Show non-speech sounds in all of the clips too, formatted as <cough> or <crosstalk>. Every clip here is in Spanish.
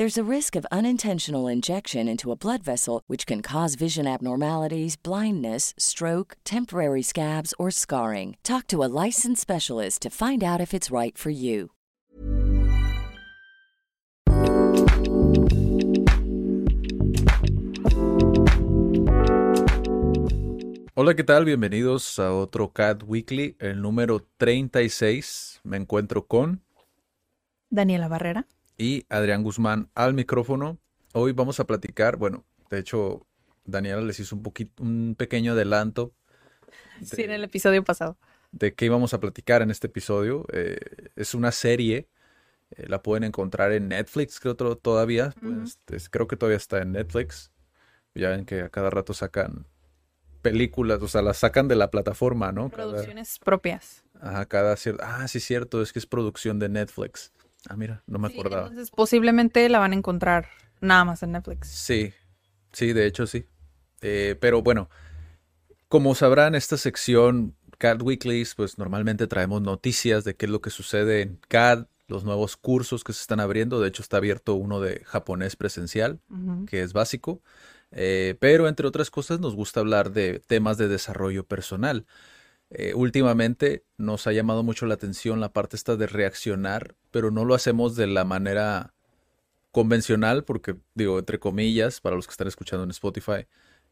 There's a risk of unintentional injection into a blood vessel, which can cause vision abnormalities, blindness, stroke, temporary scabs, or scarring. Talk to a licensed specialist to find out if it's right for you. Hola, ¿qué tal? Bienvenidos a otro Cat Weekly, el número 36. Me encuentro con Daniela Barrera. Y Adrián Guzmán al micrófono. Hoy vamos a platicar, bueno, de hecho, Daniela les hizo un poquito, un pequeño adelanto Sí, en el episodio pasado. de qué íbamos a platicar en este episodio. Eh, es una serie, eh, la pueden encontrar en Netflix, creo to- todavía. pues, es- creo que todavía está en Netflix. Ya ven que a cada rato sacan películas, o sea, las sacan de la plataforma, ¿no? Cada- Producciones propias. Ajá, cada cierto. Ah, sí, cierto, es que es producción de Netflix. Ah, mira, no me Sí, acordaba. entonces posiblemente la van a encontrar nada más en Netflix. Sí, sí, de hecho sí. Eh, pero bueno, como sabrán, esta sección CAD Weeklies, pues normalmente traemos noticias de qué es lo que sucede en CAD, los nuevos cursos que se están abriendo. De hecho, está abierto uno de japonés presencial, Ujú. que es básico. Eh, pero entre otras cosas, nos gusta hablar de temas de desarrollo personal. Eh, últimamente nos ha llamado mucho la atención la parte esta de reaccionar, pero no lo hacemos de la manera convencional, porque digo, entre comillas, para los que están escuchando en Spotify,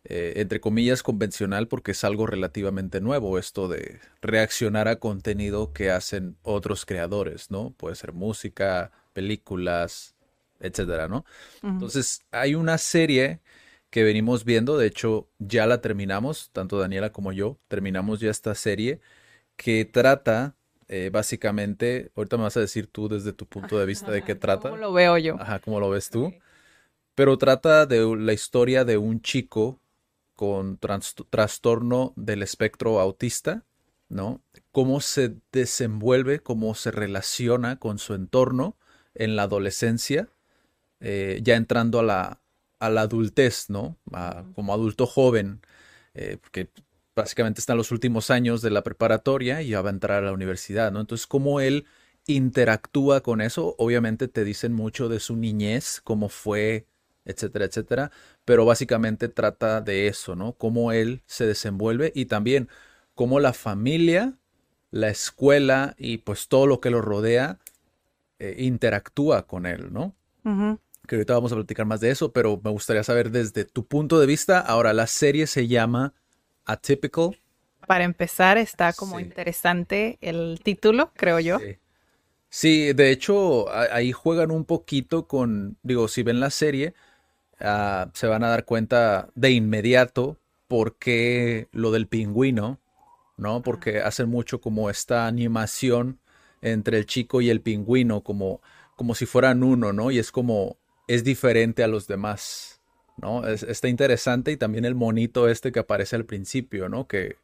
eh, entre comillas convencional porque es algo relativamente nuevo esto de reaccionar a contenido que hacen otros creadores, ¿no? Puede ser música, películas, etcétera, ¿no? Entonces, hay una serie que venimos viendo, de hecho, ya la terminamos, tanto Daniela como yo, terminamos ya esta serie que trata, eh, básicamente, ahorita me vas a decir tú desde tu punto de vista de qué <laughs> trata, ¿Cómo lo veo yo? ajá, cómo lo ves tú, pero trata de la historia de un chico con trastorno del espectro autista, ¿no? Cómo se desenvuelve, cómo se relaciona con su entorno en la adolescencia, eh, ya entrando a la, a la adultez, ¿no? A- como adulto joven, eh, porque básicamente está en los últimos años de la preparatoria y ya va a entrar a la universidad, ¿no? Entonces, cómo él interactúa con eso, obviamente te dicen mucho de su niñez, cómo fue, etcétera, etcétera, pero básicamente trata de eso, ¿no? Cómo él se desenvuelve y también cómo la familia, la escuela y pues todo lo que lo rodea eh, interactúa con él, ¿no? Ujú. Que ahorita vamos a platicar más de eso, pero me gustaría saber desde tu punto de vista. Ahora, la serie se llama Atypical. Para empezar, está como Sí. interesante el título, creo yo. Sí. Sí, de hecho, ahí juegan un poquito con, digo, si ven la serie, ah, se van a dar cuenta de inmediato por qué lo del pingüino, ¿no? Porque hacen mucho como esta animación entre el chico y el pingüino, como, como si fueran uno, ¿no? Y es como, es diferente a los demás, ¿no? Es- está interesante y también el monito este que aparece al principio, ¿no? Que,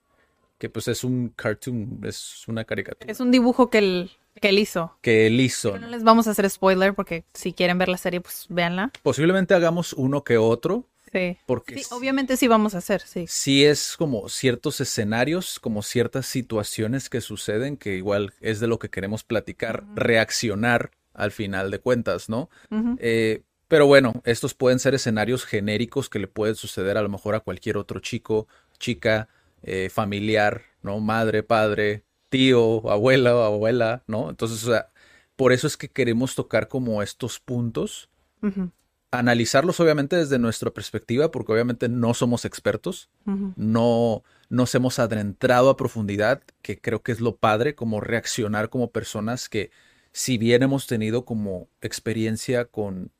que pues es un cartoon, es una caricatura Es un dibujo que él, que él hizo. que él hizo. Pero no les vamos a hacer spoiler porque si quieren ver la serie, pues véanla. Posiblemente hagamos uno que otro, Sí. porque Sí, obviamente sí vamos a hacer, sí. sí es como ciertos escenarios, como ciertas situaciones que suceden, que igual es de lo que queremos platicar, reaccionar al final de cuentas, ¿no? Eh, pero bueno, estos pueden ser escenarios genéricos que le pueden suceder a lo mejor a cualquier otro chico, chica, eh, familiar, ¿no? Madre, padre, tío, abuela o abuela, ¿no? Entonces, o sea, por eso es que queremos tocar como estos puntos Ujú. analizarlos obviamente desde nuestra perspectiva, porque obviamente no somos expertos, Ujú. no nos hemos adentrado a profundidad, que creo que es lo padre, como reaccionar como personas que si bien hemos tenido como experiencia con,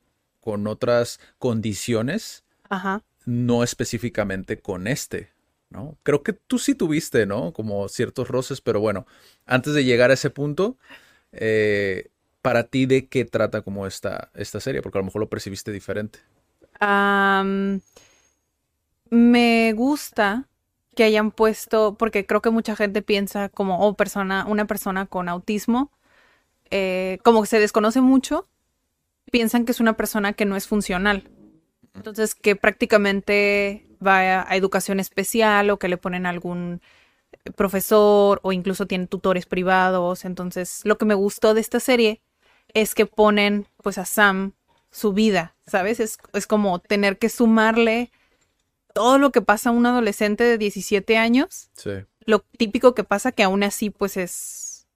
con otras condiciones, Ajá. no específicamente con este, ¿no? Creo que tú sí tuviste, ¿no? Como ciertos roces, pero bueno, antes de llegar a ese punto, eh, para ti, ¿de qué trata como esta, esta serie? Porque a lo mejor lo percibiste diferente. Me gusta que hayan puesto, porque creo que mucha gente piensa como, oh, persona, una persona con autismo, eh, como que se desconoce mucho, piensan que es una persona que no es funcional. Entonces, que prácticamente va a, a educación especial o que le ponen algún profesor o incluso tiene tutores privados. Entonces, lo que me gustó de esta serie es que ponen pues a Sam su vida, ¿sabes? Es, es como tener que sumarle todo lo que pasa a un adolescente de 17 años, Sí, lo típico que pasa que aún así pues es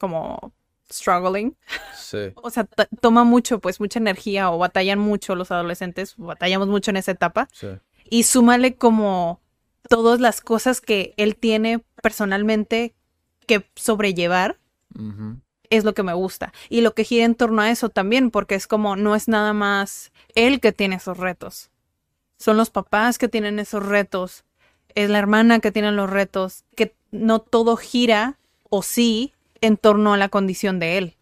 como struggling. sí, <laughs> O sea, toma mucho, pues mucha energía o batallan mucho los adolescentes, batallamos mucho en esa etapa. sí. Y súmale como todas las cosas que él tiene personalmente que sobrellevar es lo que me gusta. Y lo que gira en torno a eso también, porque es como no es nada más él que tiene esos retos. Son los papás que tienen esos retos. Es la hermana que tiene los retos. Que no todo gira, o sí, en torno a la condición de él.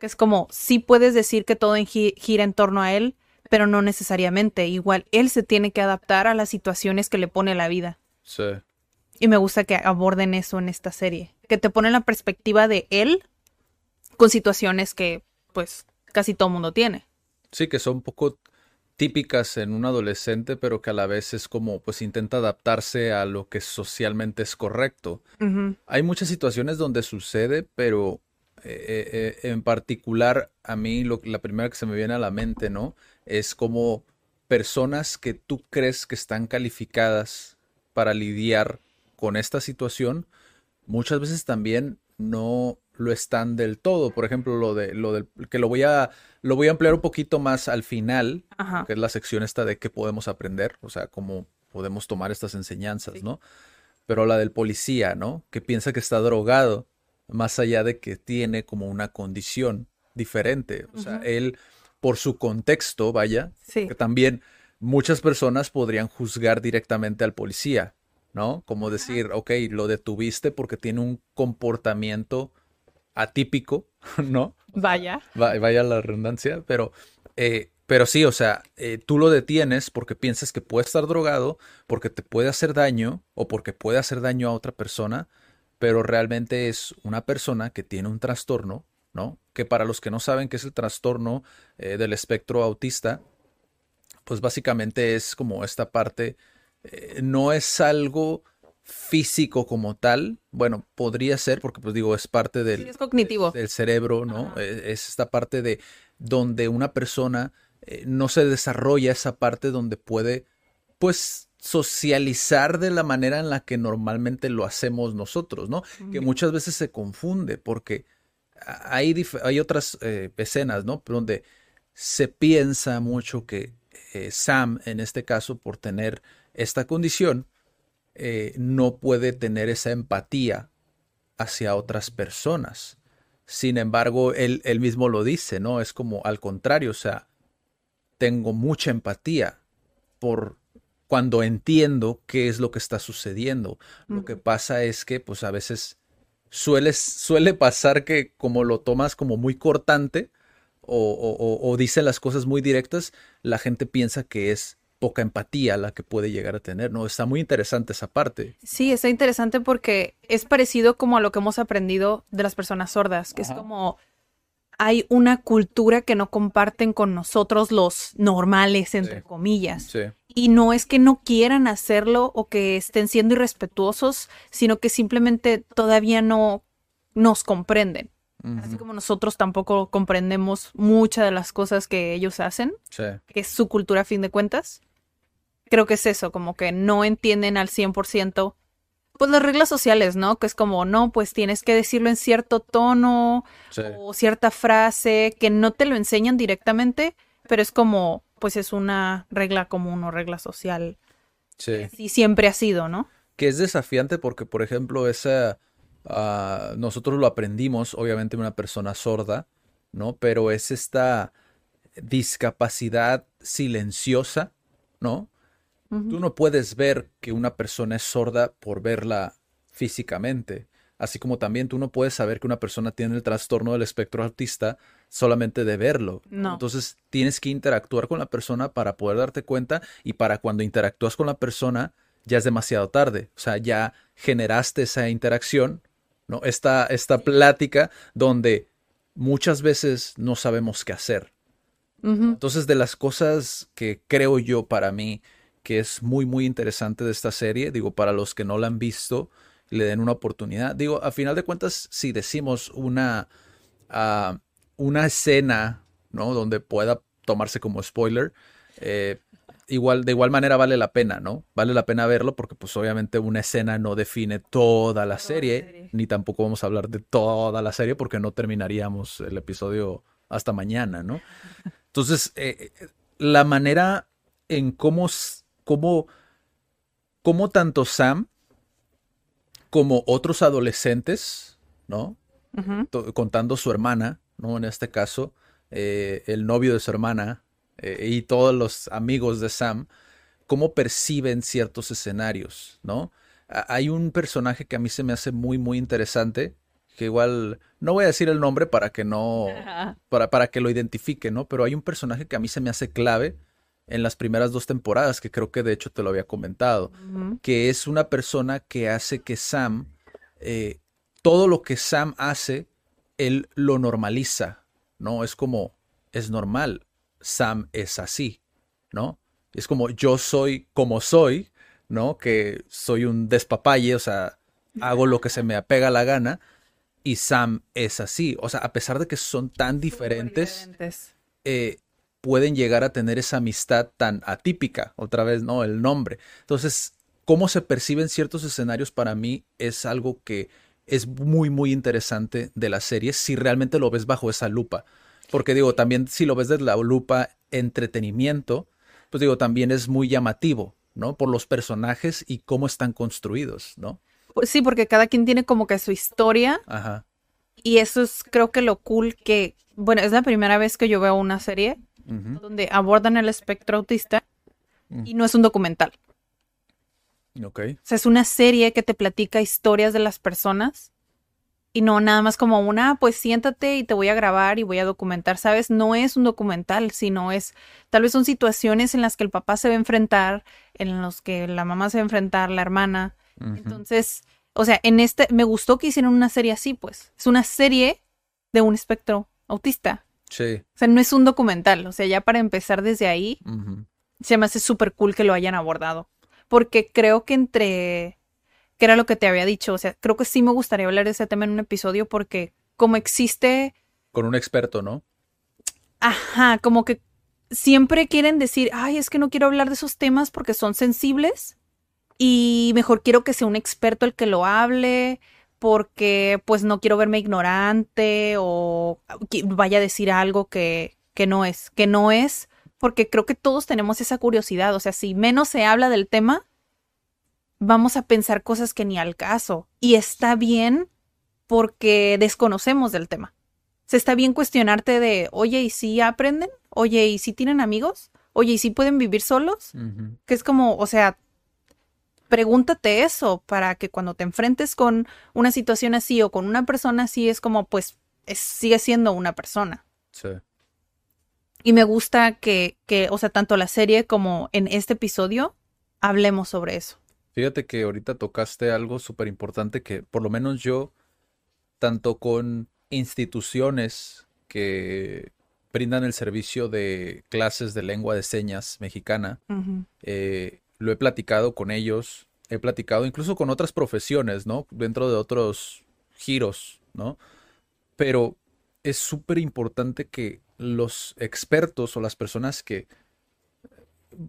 es como, sí puedes decir que todo en gi- gira en torno a él, pero no necesariamente. Igual él se tiene que adaptar a las situaciones que le pone la vida. Sí, Y me gusta que aborden eso en esta serie. Que te ponen la perspectiva de él con situaciones que, pues, casi todo mundo tiene. Sí, que son un poco típicas en un adolescente, pero que a la vez es como, pues intenta adaptarse a lo que socialmente es correcto. Hay muchas situaciones donde sucede, pero eh, eh, en particular a mí lo, la primera que se me viene a la mente, ¿no? Es como personas que tú crees que están calificadas para lidiar con esta situación, muchas veces también no lo están del todo. Por ejemplo, lo de lo del que lo voy a lo voy a emplear un poquito más al final, Ajá. que es la sección esta de qué podemos aprender, o sea, cómo podemos tomar estas enseñanzas, Sí. ¿no? Pero la del policía, ¿no? Que piensa que está drogado, más allá de que tiene como una condición diferente. O sea, él, por su contexto, vaya, Sí. que también muchas personas podrían juzgar directamente al policía, ¿no? Como decir, ok, lo detuviste porque tiene un comportamiento atípico, <laughs> ¿no? Vaya. Va- vaya la redundancia, pero, eh, pero sí, o sea, eh, tú lo detienes porque piensas que puede estar drogado, porque te puede hacer daño o porque puede hacer daño a otra persona, pero realmente es una persona que tiene un trastorno, ¿no? Que para los que no saben qué es el trastorno eh, del espectro autista, pues básicamente es como esta parte, no es algo físico como tal, bueno, podría ser porque pues digo, es parte del, Sí, es cognitivo. del cerebro, ¿no? Ajá. Eh, Es esta parte de donde una persona eh, no se desarrolla esa parte donde puede, pues, socializar de la manera en la que normalmente lo hacemos nosotros, ¿no? Que muchas veces se confunde porque hay, hay otras eh, escenas, ¿no? Donde se piensa mucho que eh, Sam, en este caso, por tener esta condición, eh, no puede tener esa empatía hacia otras personas. Sin embargo, él, él mismo lo dice, ¿no? Es como al contrario, o sea, tengo mucha empatía por cuando entiendo qué es lo que está sucediendo. Lo que pasa es que, pues a veces suele, suele pasar que como lo tomas como muy cortante o, o, o- o dice las cosas muy directas, la gente piensa que es poca empatía la que puede llegar a tener, ¿no? Está muy interesante esa parte. Sí, está interesante porque es parecido como a lo que hemos aprendido de las personas sordas, que es como hay una cultura que no comparten con nosotros los normales, entre Sí. comillas. Sí, Y no es que no quieran hacerlo o que estén siendo irrespetuosos, sino que simplemente todavía no nos comprenden. Así como nosotros tampoco comprendemos muchas de las cosas que ellos hacen, sí, que es su cultura a fin de cuentas. Creo que es eso, como que no entienden al 100%, pues las reglas sociales, ¿no? Que es como, no, pues tienes que decirlo en cierto tono sí, o cierta frase, que no te lo enseñan directamente, pero es como, pues es una regla común o regla social. sí. Así siempre ha sido, ¿no? que es desafiante porque, por ejemplo, esa, ah, nosotros lo aprendimos, obviamente, una persona sorda, ¿no? Pero es esta discapacidad silenciosa, ¿no? Tú no puedes ver que una persona es sorda por verla físicamente, así como también tú no puedes saber que una persona tiene el trastorno del espectro autista solamente de verlo. No. Entonces tienes que interactuar con la persona para poder darte cuenta y para cuando interactúas con la persona ya es demasiado tarde, o sea, ya generaste esa interacción, ¿no? Esta, esta plática donde muchas veces no sabemos qué hacer. Entonces, de las cosas que creo yo para mí que es muy, muy interesante de esta serie, digo, para los que no la han visto, le den una oportunidad. Digo, a final de cuentas, si decimos una, ah, una escena, ¿no? Donde pueda tomarse como spoiler, eh, igual, de igual manera vale la pena, ¿no? Vale la pena verlo porque pues obviamente una escena no define toda la serie, ni tampoco vamos a hablar de toda la serie porque no terminaríamos el episodio hasta mañana, ¿no? <laughs> Entonces, eh, eh, la manera en cómo, cómo, cómo tanto Sam como otros adolescentes, ¿no? Contando su hermana, ¿no? En este caso, eh, el novio de su hermana eh, y todos los amigos de Sam, cómo perciben ciertos escenarios, ¿no? A- Hay un personaje que a mí se me hace muy, muy interesante, que igual no voy a decir el nombre para que no, <laughs> para, para que lo identifique, ¿no? Pero hay un personaje que a mí se me hace clave en las primeras dos temporadas, que creo que de hecho te lo había comentado, que es una persona que hace que Sam, eh, todo lo que Sam hace, él lo normaliza, ¿no? Es como, es normal, Sam es así, ¿no? Es como yo soy como soy, ¿no? Que soy un despapalle, o sea, hago lo que se me apega la gana, y Sam es así, o sea, a pesar de que son tan diferentes, Diferentes. eh, pueden llegar a tener esa amistad tan atípica, otra vez, ¿no? El nombre. Entonces, cómo se perciben ciertos escenarios para mí es algo que es muy, muy interesante de la serie si realmente lo ves bajo esa lupa. Porque digo, también si lo ves desde la lupa entretenimiento, pues digo, también es muy llamativo, ¿no? Por los personajes y cómo están construidos, ¿no? Pues sí, porque cada quien tiene como que su historia Ajá. y eso es creo que lo cool que, bueno, es la primera vez que yo veo una serie Donde abordan el espectro autista y no es un documental. Ok. O sea, es una serie que te platica historias de las personas y no nada más como una, "Ah, pues siéntate y te voy a grabar y voy a documentar, ¿sabes? No es un documental, sino es, tal vez son situaciones en las que el papá se va a enfrentar, en los que la mamá se va a enfrentar, la hermana. Entonces, o sea, en este, me gustó que hicieran una serie así, pues. Es una serie de un espectro autista. Sí. O sea, no es un documental. O sea, ya para empezar desde ahí, Ujú. se me hace súper cool que lo hayan abordado. Porque creo que entre, que era lo que te había dicho, o sea, creo que sí me gustaría hablar de ese tema en un episodio porque como existe, Con un experto, ¿no? ajá, como que siempre quieren decir, ay, es que no quiero hablar de esos temas porque son sensibles y mejor quiero que sea un experto el que lo hable porque pues no quiero verme ignorante o vaya a decir algo que, que no es, que no es, porque creo que todos tenemos esa curiosidad, o sea, si menos se habla del tema, vamos a pensar cosas que ni al caso y está bien porque desconocemos del tema. Se está bien cuestionarte de, oye, ¿y si aprenden? Oye, ¿y si tienen amigos? Oye, ¿y si pueden vivir solos? Que es como, o sea, pregúntate eso para que cuando te enfrentes con una situación así o con una persona así, es como, pues, es- sigue siendo una persona. Sí. Y me gusta que, que, o sea, tanto la serie como en este episodio hablemos sobre eso. Fíjate que ahorita tocaste algo súper importante que por lo menos yo, tanto con instituciones que brindan el servicio de clases de lengua de señas mexicana, eh, lo he platicado con ellos, he platicado incluso con otras profesiones, ¿no? Dentro de otros giros, ¿no? Pero es súper importante que los expertos o las personas que,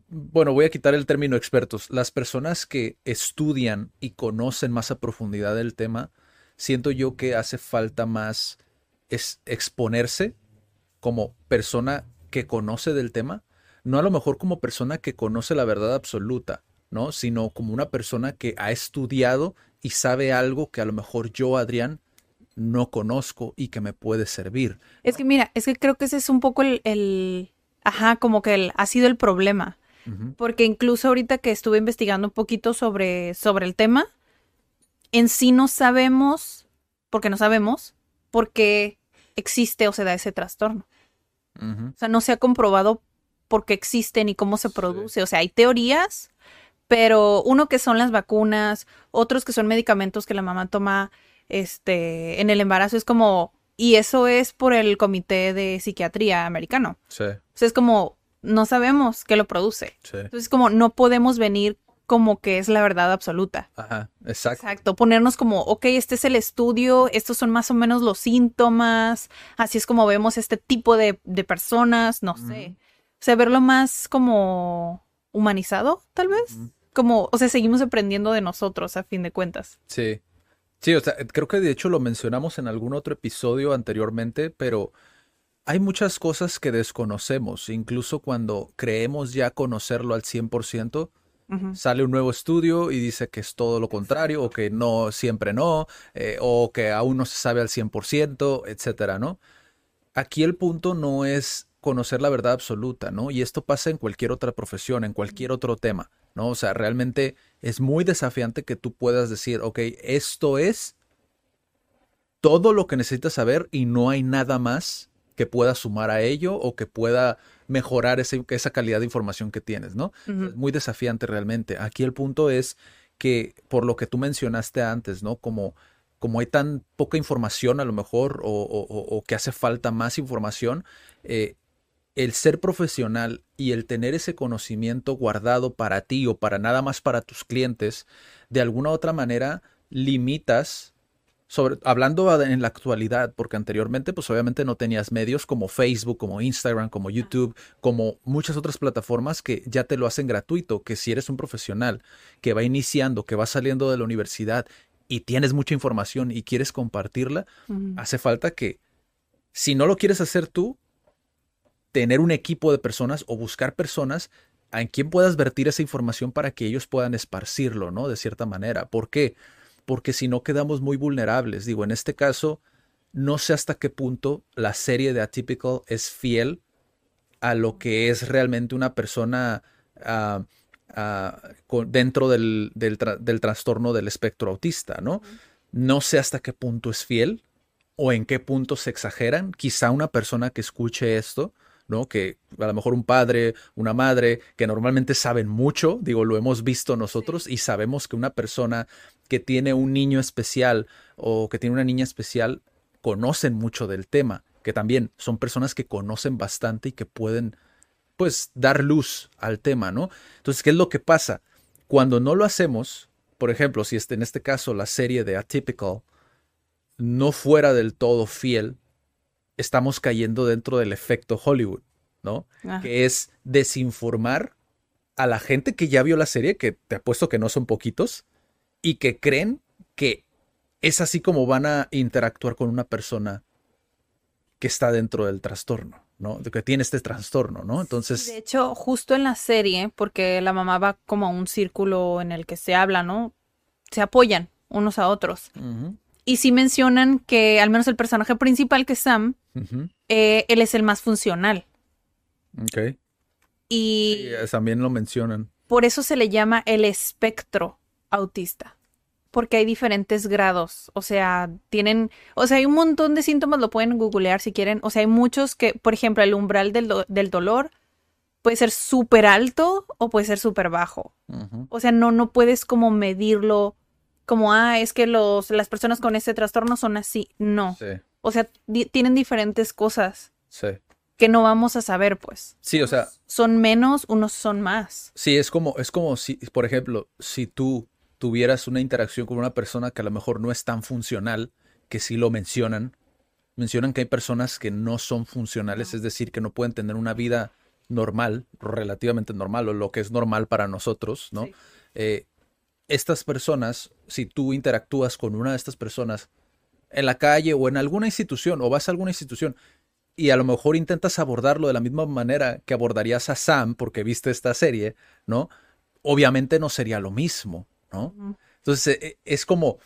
bueno, voy a quitar el término expertos, las personas que estudian y conocen más a profundidad el tema, siento yo que hace falta más es exponerse como persona que conoce del tema, no a lo mejor como persona que conoce la verdad absoluta, ¿no? Sino como una persona que ha estudiado y sabe algo que a lo mejor yo, Adrián, no conozco y que me puede servir. Es que mira, es que creo que ese es un poco el, el ajá, como que el, ha sido el problema. Porque incluso ahorita que estuve investigando un poquito sobre, sobre el tema, en sí no sabemos, porque no sabemos, por qué existe o se da ese trastorno. O sea, no se ha comprobado por qué existe ni cómo se produce. O sea, hay teorías, pero uno que son las vacunas, otros que son medicamentos que la mamá toma este, en el embarazo, es como, y eso es por el Comité de Psiquiatría americano. Sí. O sea, es como, no sabemos qué lo produce. Sí. Entonces, como no podemos venir como que es la verdad absoluta. Ajá, exacto. Exacto, ponernos como, ok, este es el estudio, estos son más o menos los síntomas, así es como vemos este tipo de, de personas, no sé. O sea, verlo más como humanizado, tal vez. Como, o sea, seguimos aprendiendo de nosotros a fin de cuentas. Sí. Sí, o sea, creo que de hecho lo mencionamos en algún otro episodio anteriormente, pero hay muchas cosas que desconocemos, incluso cuando creemos ya conocerlo al 100%, sale un nuevo estudio y dice que es todo lo contrario, o que no, siempre no, eh, o que aún no se sabe al 100%, etcétera, ¿no? Aquí el punto no es conocer la verdad absoluta, ¿no? Y esto pasa en cualquier otra profesión, en cualquier otro tema, ¿no? O sea, realmente es muy desafiante que tú puedas decir, ok, esto es todo lo que necesitas saber y no hay nada más que pueda sumar a ello o que pueda mejorar ese, esa calidad de información que tienes, ¿no? Es muy desafiante realmente. Aquí el punto es que, por lo que tú mencionaste antes, ¿no? Como, como hay tan poca información a lo mejor o, o, o que hace falta más información, eh, el ser profesional y el tener ese conocimiento guardado para ti o para nada más para tus clientes, de alguna u otra manera limitas sobre, hablando en la actualidad, porque anteriormente pues obviamente no tenías medios como Facebook, como Instagram, como YouTube, como muchas otras plataformas que ya te lo hacen gratuito, que si eres un profesional que va iniciando, que va saliendo de la universidad y tienes mucha información y quieres compartirla, hace falta que si no lo quieres hacer tú, tener un equipo de personas o buscar personas en quien puedas vertir esa información para que ellos puedan esparcirlo, ¿no? De cierta manera. ¿Por qué? porque si no quedamos muy vulnerables. Digo, en este caso, no sé hasta qué punto la serie de Atypical es fiel a lo que es realmente una persona uh, uh, dentro del, del, tra del, trastorno del espectro autista, ¿no? No sé hasta qué punto es fiel o en qué punto se exageran. Quizá una persona que escuche esto ¿no? Que a lo mejor un padre, una madre, que normalmente saben mucho, digo, lo hemos visto nosotros y sabemos que una persona que tiene un niño especial o que tiene una niña especial conocen mucho del tema, que también son personas que conocen bastante y que pueden, pues, dar luz al tema, ¿no? Entonces, ¿qué es lo que pasa? Cuando no lo hacemos, por ejemplo, si este, en este caso la serie de Atypical no fuera del todo fiel estamos cayendo dentro del efecto Hollywood, ¿no? Que es desinformar a la gente que ya vio la serie, que te apuesto que no son poquitos, y que creen que es así como van a interactuar con una persona que está dentro del trastorno, ¿no? De que tiene este trastorno, ¿no? Entonces. De hecho, justo en la serie, porque la mamá va como a un círculo en el que se habla, ¿no? Se apoyan unos a otros. Y sí mencionan que al menos el personaje principal, que es Sam, eh, él es el más funcional. Ok. Y también lo mencionan. Por eso se le llama el espectro autista. Porque hay diferentes grados. O sea, tienen. O sea, hay un montón de síntomas, lo pueden googlear si quieren. O sea, hay muchos que, por ejemplo, el umbral del, del dolor puede ser súper alto o puede ser súper bajo. O sea, no, no puedes como medirlo como, ah, es que los, las personas con ese trastorno son así. No. Sí. O sea, tienen diferentes cosas. Sí. Que no vamos a saber, pues. Sí, o sea. Son menos, unos son más. Sí, es como, es como si, por ejemplo, si tú tuvieras una interacción con una persona que a lo mejor no es tan funcional, que sí lo mencionan. Mencionan que hay personas que no son funcionales, es decir, que no pueden tener una vida normal, relativamente normal, o lo que es normal para nosotros, ¿no? Sí. Eh, estas personas, si tú interactúas con una de estas personas en la calle o en alguna institución o vas a alguna institución y a lo mejor intentas abordarlo de la misma manera que abordarías a Sam porque viste esta serie, ¿no? Obviamente no sería lo mismo, ¿no? Entonces, e, es como,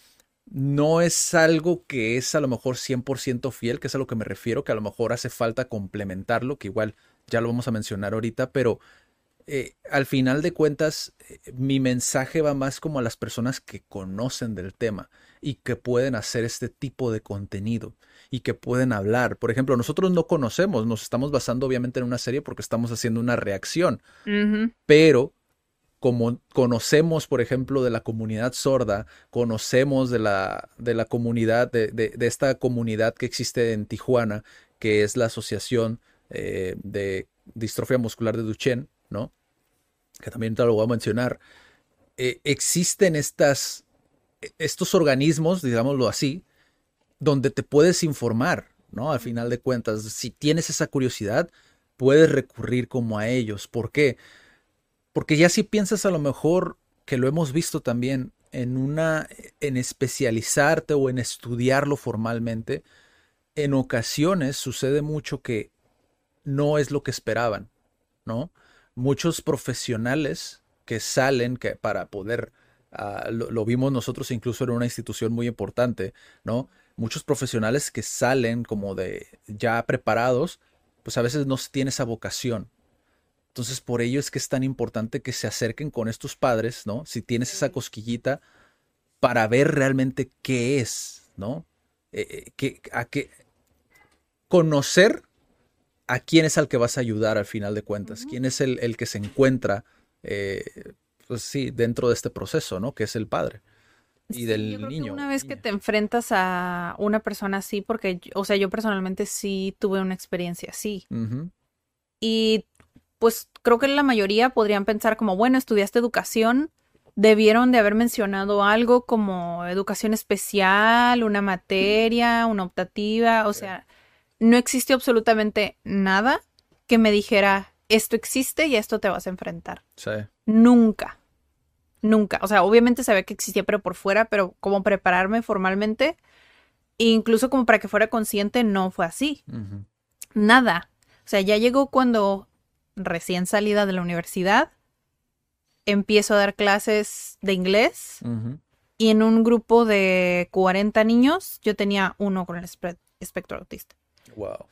no es algo que es a lo mejor 100% fiel, que es a lo que me refiero, que a lo mejor hace falta complementarlo, que igual ya lo vamos a mencionar ahorita, pero eh, al final de cuentas, eh, mi mensaje va más como a las personas que conocen del tema y que pueden hacer este tipo de contenido y que pueden hablar. Por ejemplo, nosotros no conocemos, nos estamos basando obviamente en una serie porque estamos haciendo una reacción, pero como conocemos, por ejemplo, de la comunidad sorda, conocemos de la, de la comunidad, de, de, esta comunidad que existe en Tijuana, que es la Asociación eh, de Distrofia Muscular de Duchenne, ¿no? Que también te lo voy a mencionar. Eh, existen estas, estos organismos, digámoslo así, donde te puedes informar, ¿no? Al final de cuentas, si tienes esa curiosidad, puedes recurrir como a ellos. ¿Por qué? Porque ya si piensas a lo mejor que lo hemos visto también en una en especializarte o en estudiarlo formalmente, en ocasiones sucede mucho que no es lo que esperaban, ¿no? Muchos profesionales que salen que para poder uh, lo, lo, vimos nosotros incluso en una institución muy importante, ¿no? Muchos profesionales que salen como de ya preparados, pues a veces no tienen esa vocación, entonces, por ello es que es tan importante que se acerquen con estos padres, ¿no? Si tienes esa cosquillita, para ver realmente qué es, ¿no? Eh, eh, a qué conocer a quién es al que vas a ayudar al final de cuentas, quién es el, que se encuentra, eh, pues sí, dentro de este proceso, ¿no? Que es el padre y del niño. una vez que te enfrentas a una persona así, porque, o sea, yo personalmente sí tuve una experiencia así. Y pues creo que la mayoría podrían pensar como, bueno, estudiaste educación, debieron de haber mencionado algo como educación especial, una materia, una optativa, o sea, no existe absolutamente nada que me dijera, esto existe y a esto te vas a enfrentar. Sí. Nunca. Nunca. O sea, obviamente sabía que existía, pero por fuera, pero como prepararme formalmente, incluso como para que fuera consciente, no fue así. Nada. O sea, ya llegó cuando recién salida de la universidad, empiezo a dar clases de inglés y en un grupo de 40 niños yo tenía uno con el espectro autista. Wow.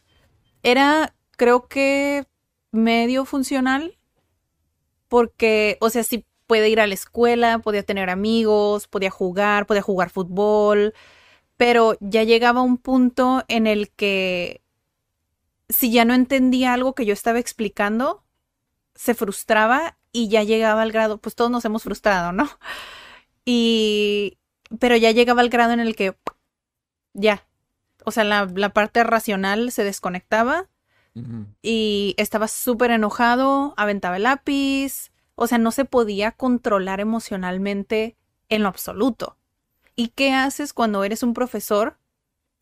Era, creo que, medio funcional porque, o sea, sí puede ir a la escuela, podía tener amigos, podía jugar, podía jugar fútbol, pero ya llegaba un punto en el que si ya no entendía algo que yo estaba explicando, se frustraba y ya llegaba al grado, pues todos nos hemos frustrado, ¿no? Y, pero ya llegaba al grado en el que, ya, o sea, la, parte racional se desconectaba y estaba súper enojado, aventaba el lápiz, o sea, no se podía controlar emocionalmente en lo absoluto. ¿Y qué haces cuando eres un profesor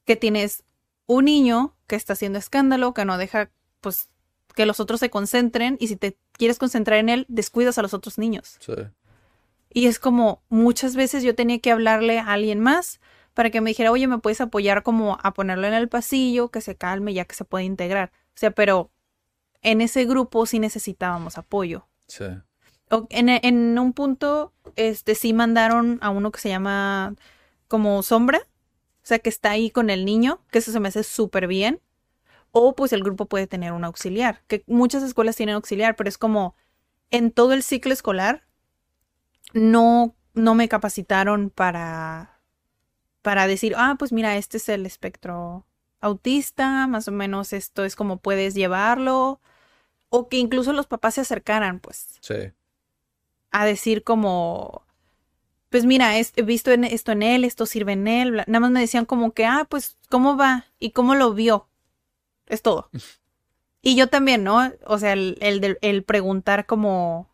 que tienes un niño que está haciendo escándalo, que no deja pues que los otros se concentren y si te quieres concentrar en él, descuidas a los otros niños. Sí. Y es como muchas veces yo tenía que hablarle a alguien más para que me dijera, oye, me puedes apoyar como a ponerlo en el pasillo, que se calme ya que se puede integrar. O sea, pero en ese grupo sí necesitábamos apoyo. Sí. En, un punto, este, sí mandaron a uno que se llama como sombra, o sea, que está ahí con el niño, que eso se me hace súper bien. O pues el grupo puede tener un auxiliar, que muchas escuelas tienen auxiliar, pero es como en todo el ciclo escolar no, no me capacitaron para, para decir, ah, pues mira, este es el espectro autista, más o menos esto es como puedes llevarlo, o que incluso los papás se acercaran, pues. Sí. A decir como, pues mira, he visto esto en él, esto sirve en él. Nada más me decían como que, ah, pues, ¿cómo va? ¿Y cómo lo vio? Es todo. <laughs> Y yo también, ¿no? O sea, el, el, preguntar como,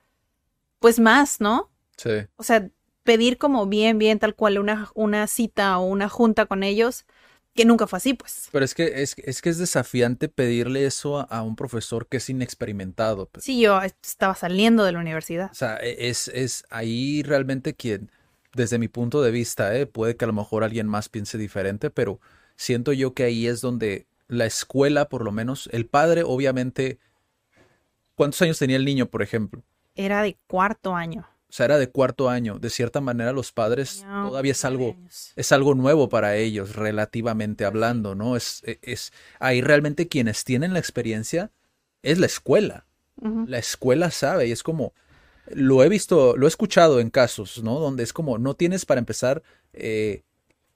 pues más, ¿no? Sí. O sea, pedir como bien, bien, tal cual una, una cita o una junta con ellos, que nunca fue así, pues. Pero es que es, es que es desafiante pedirle eso a, un profesor que es inexperimentado. Pues. Sí, yo estaba saliendo de la universidad. O sea, e, es, es ahí realmente quien desde mi punto de vista, ¿eh? puede que a lo mejor alguien más piense diferente, pero siento yo que ahí es donde la escuela, por lo menos, el padre, obviamente, ¿cuántos años tenía el niño, por ejemplo? Era de cuarto año. O sea, era de cuarto año. De cierta manera, los padres No, todavía es algo, es algo nuevo para ellos, relativamente hablando, ¿no? Es, e- es ahí realmente quienes tienen la experiencia es la escuela. La escuela sabe y es como, lo he visto, lo he escuchado en casos, ¿no? Donde es como, no tienes para empezar eh,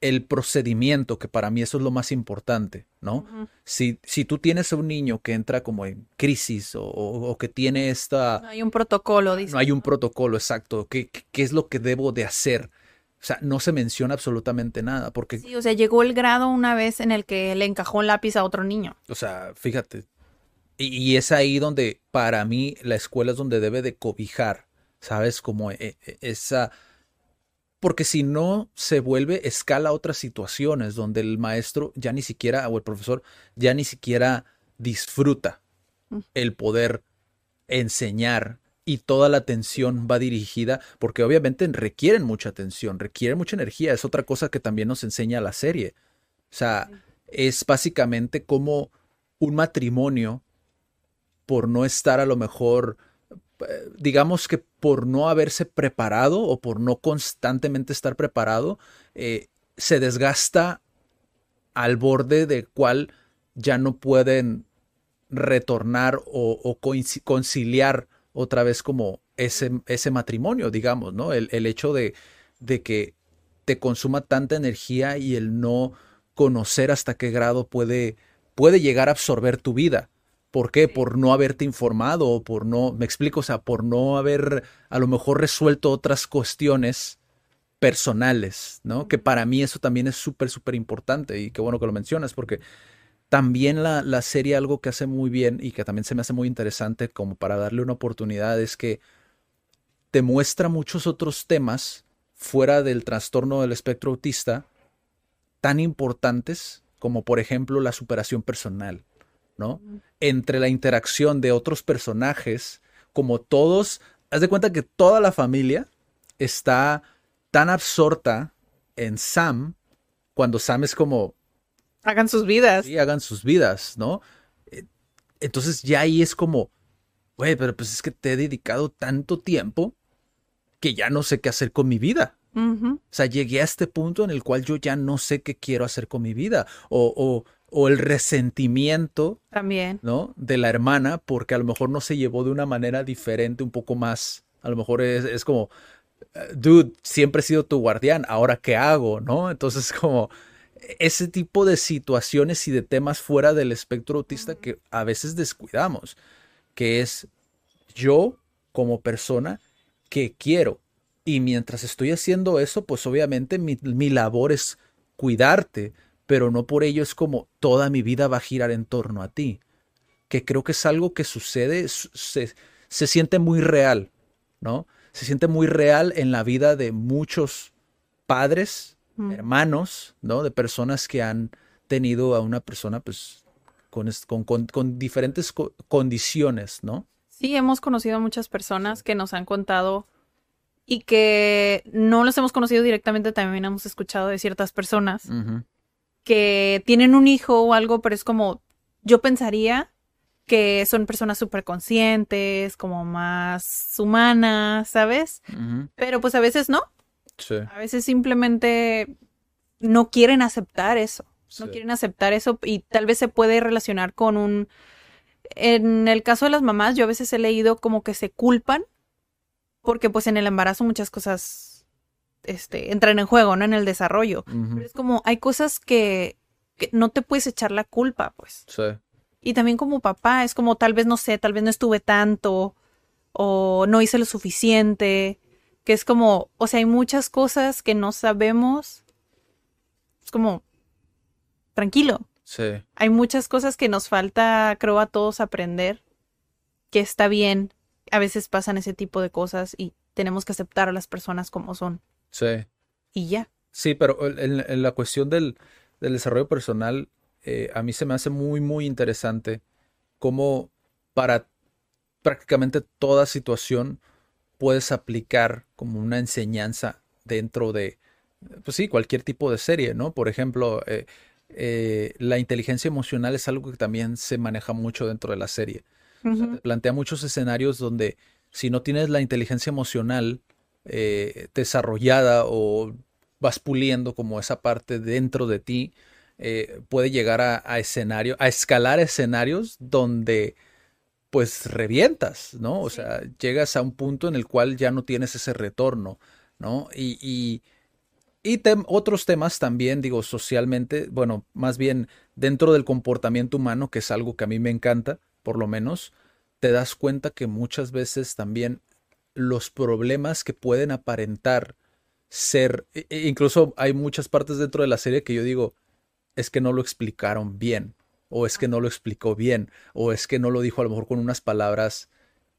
el procedimiento, que para mí eso es lo más importante, ¿no? Si, si tú tienes a un niño que entra como en crisis o, o- o que tiene esta, No hay un protocolo, dice. no hay un protocolo exacto, ¿qué, qué- es lo que debo de hacer? O sea, no se menciona absolutamente nada, porque, Sí, o sea, llegó el grado una vez en el que le encajó un lápiz a otro niño. o sea, fíjate, y, y es ahí donde para mí la escuela es donde debe de cobijar, ¿sabes? Como e- e- esa... Porque si no se vuelve, escala a otras situaciones donde el maestro ya ni siquiera, o el profesor, ya ni siquiera disfruta Mm. el poder enseñar y toda la atención va dirigida, porque obviamente requieren mucha atención, requieren mucha energía, es otra cosa que también nos enseña la serie. O sea, es básicamente como un matrimonio por no estar a lo mejor, digamos que por no haberse preparado o por no constantemente estar preparado, eh, se desgasta al borde del cual ya no pueden retornar o, o conciliar otra vez como ese, ese matrimonio, digamos, ¿no? El, el hecho de, de que te consuma tanta energía y el no conocer hasta qué grado puede, puede llegar a absorber tu vida. ¿Por qué? Por no haberte informado o por no, me explico, o sea, por no haber a lo mejor resuelto otras cuestiones personales, ¿no? Que para mí eso también es súper, súper importante y qué bueno que lo mencionas porque también la, la serie algo que hace muy bien y que también se me hace muy interesante como para darle una oportunidad es que te muestra muchos otros temas fuera del trastorno del espectro autista tan importantes como por ejemplo la superación personal, ¿no? Entre la interacción de otros personajes, como todos, haz de cuenta que toda la familia está tan absorta en Sam, cuando Sam es como, Hagan sus vidas. sí, hagan sus vidas, ¿no? Eh, Entonces ya ahí es como, güey, pero pues es que te he dedicado tanto tiempo que ya no sé qué hacer con mi vida. O sea, llegué a este punto en el cual yo ya no sé qué quiero hacer con mi vida. O, o, o el resentimiento, También. ¿no? De la hermana, porque a lo mejor no se llevó de una manera diferente, un poco más. A lo mejor es, es como, eh, dude, siempre he sido tu guardián, ahora qué hago, ¿no? Entonces, <laughs> como ese tipo de situaciones y de temas fuera del espectro autista que a veces descuidamos, que es yo como persona que quiero. Y mientras estoy haciendo eso, pues obviamente mi, mi labor es cuidarte, pero no por ello es como toda mi vida va a girar en torno a ti. Que creo que es algo que sucede, su- se, se siente muy real, ¿no? Se siente muy real en la vida de muchos padres, Mm. hermanos, ¿no? De personas que han tenido a una persona, pues, con, con, con- con diferentes co- condiciones, ¿no? Sí, hemos conocido a muchas personas que nos han contado y que no los hemos conocido directamente, también hemos escuchado de ciertas personas. Que tienen un hijo o algo, pero es como, yo pensaría que son personas súper conscientes, como más humanas, ¿sabes? Pero pues a veces no, Sí, a veces simplemente no quieren aceptar eso, no quieren aceptar eso y tal vez se puede relacionar con un... En el caso de las mamás, yo a veces he leído como que se culpan porque pues en el embarazo muchas cosas este, entran en juego, ¿no? En el desarrollo. Pero es como, hay cosas que, que no te puedes echar la culpa, pues. Sí. Y también como papá, es como tal vez no sé, tal vez no estuve tanto o no hice lo suficiente, que es como, o sea, hay muchas cosas que no sabemos. Es como, tranquilo, Sí. hay muchas cosas que nos falta, creo, a todos aprender, que está bien, a veces pasan ese tipo de cosas y tenemos que aceptar a las personas como son. Sí. Y ya. Sí, pero en, en la cuestión del, del desarrollo personal, eh, a mí se me hace muy, muy interesante cómo para prácticamente toda situación puedes aplicar como una enseñanza dentro de, pues sí, cualquier tipo de serie, ¿no? Por ejemplo, eh, eh, la inteligencia emocional es algo que también se maneja mucho dentro de la serie. O sea, te plantea muchos escenarios donde si no tienes la inteligencia emocional, eh, desarrollada o vas puliendo como esa parte dentro de ti, eh, puede llegar a, a escenario, a escalar escenarios donde pues revientas, ¿no? O sea, llegas a un punto en el cual ya no tienes ese retorno, ¿no? Y, y, y otros temas también, digo, socialmente, bueno, más bien dentro del comportamiento humano, que es algo que a mí me encanta, por lo menos, te das cuenta que muchas veces también los problemas que pueden aparentar ser, e, e, incluso hay muchas partes dentro de la serie que yo digo, es que no lo explicaron bien, o es que no lo explicó bien, o es que no lo dijo a lo mejor con unas palabras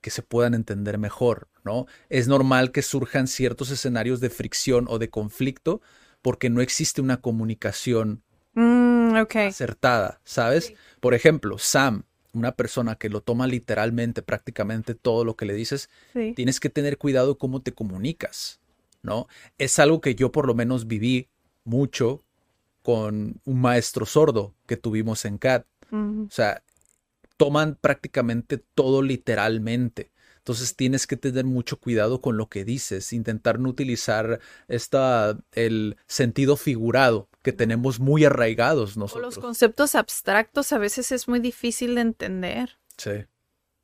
que se puedan entender mejor, ¿no? Es normal que surjan ciertos escenarios de fricción o de conflicto porque no existe una comunicación mm, acertada, ¿sabes? Por ejemplo, Sam, una persona que lo toma literalmente prácticamente todo lo que le dices, tienes que tener cuidado cómo te comunicas, ¿no? Es algo que yo por lo menos viví mucho con un maestro sordo que tuvimos en CAT. O sea, toman prácticamente todo literalmente. Entonces tienes que tener mucho cuidado con lo que dices, intentar no utilizar esta, el sentido figurado que tenemos muy arraigados nosotros. los conceptos abstractos a veces es muy difícil de entender. Sí.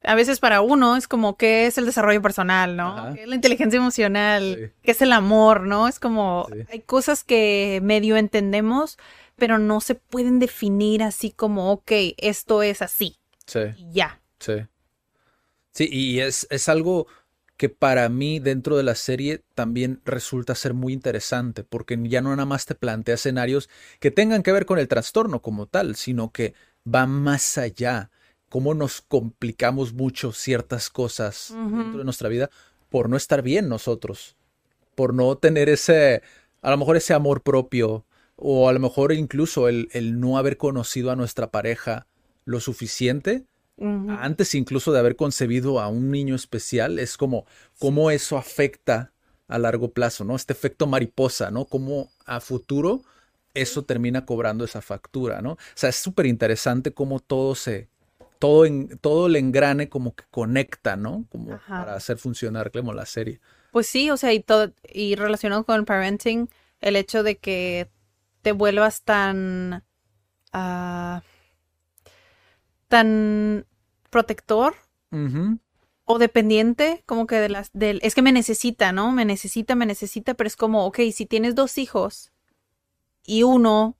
A veces para uno es como qué es el desarrollo personal, ¿no? ¿Qué es la inteligencia emocional? ¿Qué es el amor, no? Es como hay cosas que medio entendemos, pero no se pueden definir así como, ok, esto es así. Sí. Y ya. Sí. Sí, y es, es algo que para mí dentro de la serie también resulta ser muy interesante, porque ya no nada más te plantea escenarios que tengan que ver con el trastorno como tal, sino que va más allá cómo nos complicamos mucho ciertas cosas dentro de nuestra vida por no estar bien nosotros, por no tener ese, a lo mejor ese amor propio, o a lo mejor incluso el, el no haber conocido a nuestra pareja lo suficiente antes incluso de haber concebido a un niño especial, es como cómo eso afecta a largo plazo, ¿no? Este efecto mariposa, ¿no? Cómo a futuro eso termina cobrando esa factura, ¿no? O sea, es súper interesante cómo todo se, todo, en, todo el engrane como que conecta, ¿no? Como para hacer funcionar como la serie. Pues sí, o sea, y todo, y relacionado con el parenting, el hecho de que te vuelvas tan, uh, tan protector o dependiente, como que de las, del, es que me necesita, ¿no? Me necesita, me necesita, pero es como, ok, si tienes dos hijos y uno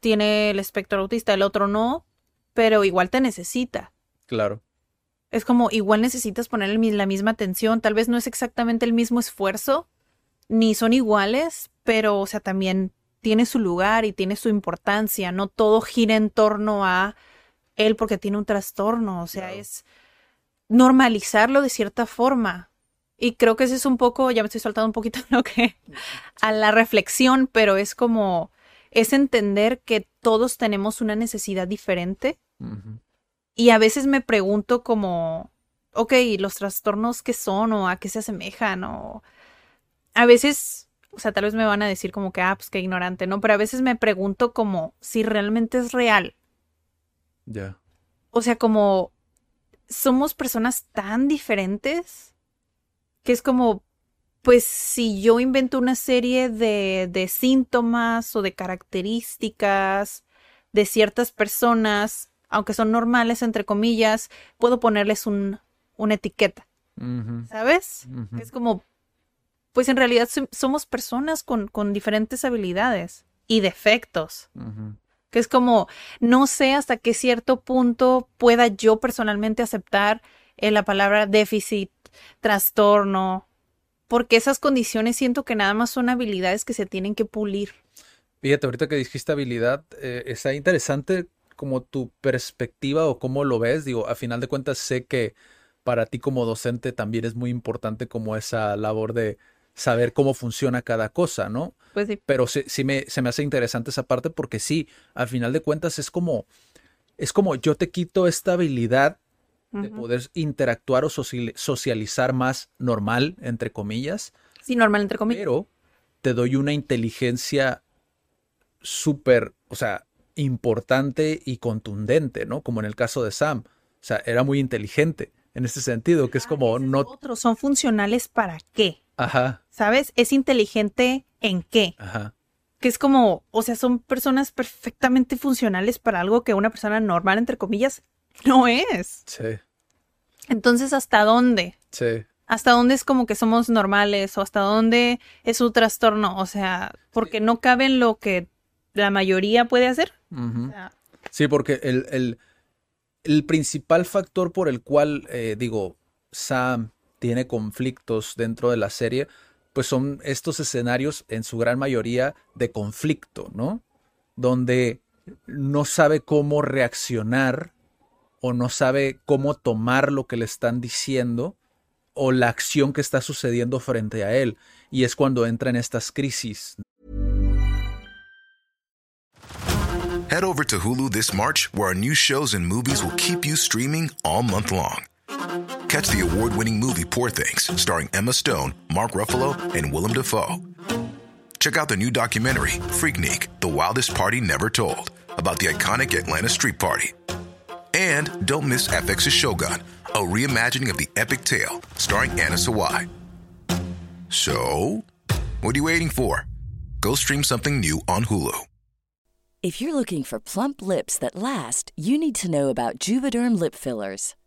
tiene el espectro autista, el otro no, pero igual te necesita. Claro. Es como igual necesitas ponerle la misma atención, tal vez no es exactamente el mismo esfuerzo, ni son iguales, pero o sea, también tiene su lugar y tiene su importancia, no todo gira en torno a él porque tiene un trastorno, o sea, es normalizarlo de cierta forma. Y creo que ese es un poco, ya me estoy soltando un poquito <laughs> lo que a la reflexión, pero es como es entender que todos tenemos una necesidad diferente. Y a veces me pregunto como, ok, los trastornos qué son o a qué se asemejan o a veces, o sea, tal vez me van a decir como que, ah, pues qué ignorante, ¿no? Pero a veces me pregunto como si realmente es real. Ya. O sea, como somos personas tan diferentes que es como, pues si yo invento una serie de, de síntomas o de características de ciertas personas, aunque son normales, entre comillas, puedo ponerles un, una etiqueta. ¿Sabes? Es como, pues en realidad somos personas con, con diferentes habilidades y defectos. Que es como, no sé hasta qué cierto punto pueda yo personalmente aceptar eh, la palabra déficit, trastorno, porque esas condiciones siento que nada más son habilidades que se tienen que pulir. Fíjate, ahorita que dijiste habilidad, eh, está interesante como tu perspectiva o cómo lo ves. Digo, a final de cuentas sé que para ti como docente también es muy importante como esa labor de saber cómo funciona cada cosa, ¿no? Pues sí. Pero sí, sí me, se me hace interesante esa parte porque sí, al final de cuentas es como, es como yo te quito esta habilidad de poder interactuar o socializar más normal, entre comillas. Sí, normal, entre comillas. Pero te doy una inteligencia súper, o sea, importante y contundente, ¿no? Como en el caso de Sam. O sea, era muy inteligente en ese sentido, que es como no... Otros son funcionales para qué? Ajá, ¿sabes? Es inteligente en qué. ajá. Que es como, o sea, son personas perfectamente funcionales para algo que una persona normal, entre comillas, <laughs> no es. Sí, Entonces, ¿hasta dónde? sí. ¿Hasta dónde es como que somos normales o hasta dónde es un trastorno? O sea, porque no cabe en lo que la mayoría puede hacer. ujú. O sea, Sí, porque el, el- el principal factor por el cual, eh, digo, Sam tiene conflictos dentro de la serie, pues son estos escenarios en su gran mayoría de conflicto, ¿no? Donde no sabe cómo reaccionar o no sabe cómo tomar lo que le están diciendo o la acción que está sucediendo frente a él. Y es cuando entra en estas crisis, Head over to Hulu this March, where our new shows and movies will keep you streaming all month long. Catch the award winning movie Poor Things, starring Emma Stone, Mark Ruffalo, and Willem Dafoe. Check out the new documentary, Freaknik The Wildest Party Never Told, about the iconic Atlanta Street Party. And don't miss FX's Shogun, a reimagining of the epic tale, starring Anna Sawai. So, what are you waiting for? Go stream something new on Hulu. If you're looking for plump lips that last, you need to know about Juvederm lip fillers.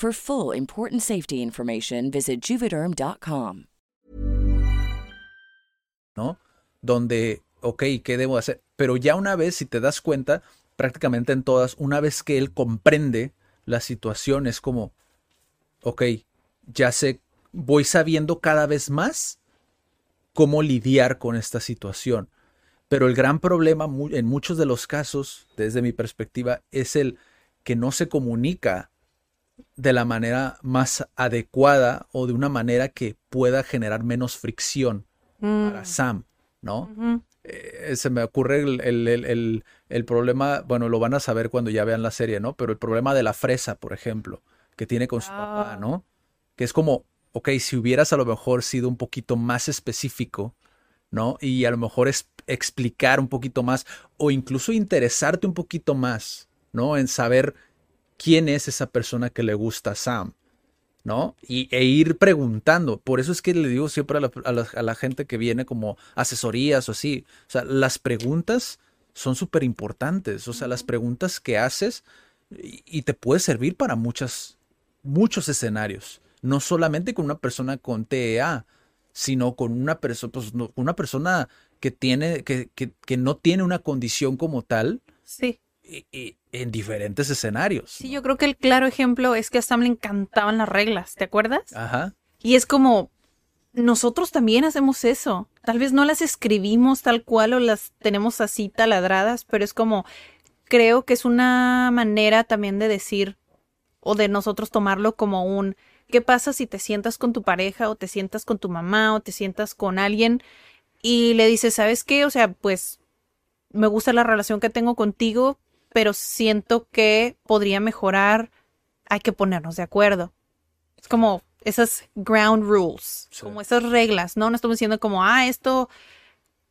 For full important safety information, visit juvederm.com. ¿no? Donde, ok, ¿qué debo hacer? Pero ya una vez, si te das cuenta, prácticamente en todas, una vez que él comprende la situación, es como, ok, ya sé, voy sabiendo cada vez más cómo lidiar con esta situación. Pero el gran problema en muchos de los casos, desde mi perspectiva, es el que no se comunica de la manera más adecuada o de una manera que pueda generar menos fricción para Sam, ¿no? Eh, se me ocurre el, el- el- el- el problema, bueno, lo van a saber cuando ya vean la serie, ¿no? Pero el problema de la fresa, por ejemplo, que tiene con su papá, Ah. ¿no? Que es como, ok, si hubieras a lo mejor sido un poquito más específico, ¿no? Y a lo mejor es explicar un poquito más o incluso interesarte un poquito más, ¿no? En saber quién es esa persona que le gusta a Sam, ¿no? Y, e ir preguntando. Por eso es que le digo siempre a la, a la- a la gente que viene como asesorías o así. O sea, las preguntas son súper importantes. O sea, las preguntas que haces y, y te puede servir para muchas, muchos escenarios. No solamente con una persona con TEA, sino con una persona, pues, no- una persona que tiene, que, que, que no tiene una condición como tal Sí. Y- y en diferentes escenarios. Sí, yo creo que el claro ejemplo es que a Sam le encantaban las reglas, ¿te acuerdas? Ajá. Y es como, nosotros también hacemos eso. Tal vez no las escribimos tal cual o las tenemos así taladradas, pero es como, creo que es una manera también de decir o de nosotros tomarlo como un, ¿qué pasa si te sientas con tu pareja o te sientas con tu mamá o te sientas con alguien y le dices, ¿sabes qué? O sea, pues me gusta la relación que tengo contigo, pero siento que podría mejorar, hay que ponernos de acuerdo. Es como esas ground rules, Sí. como esas reglas, ¿no? No estamos diciendo como, ah, esto,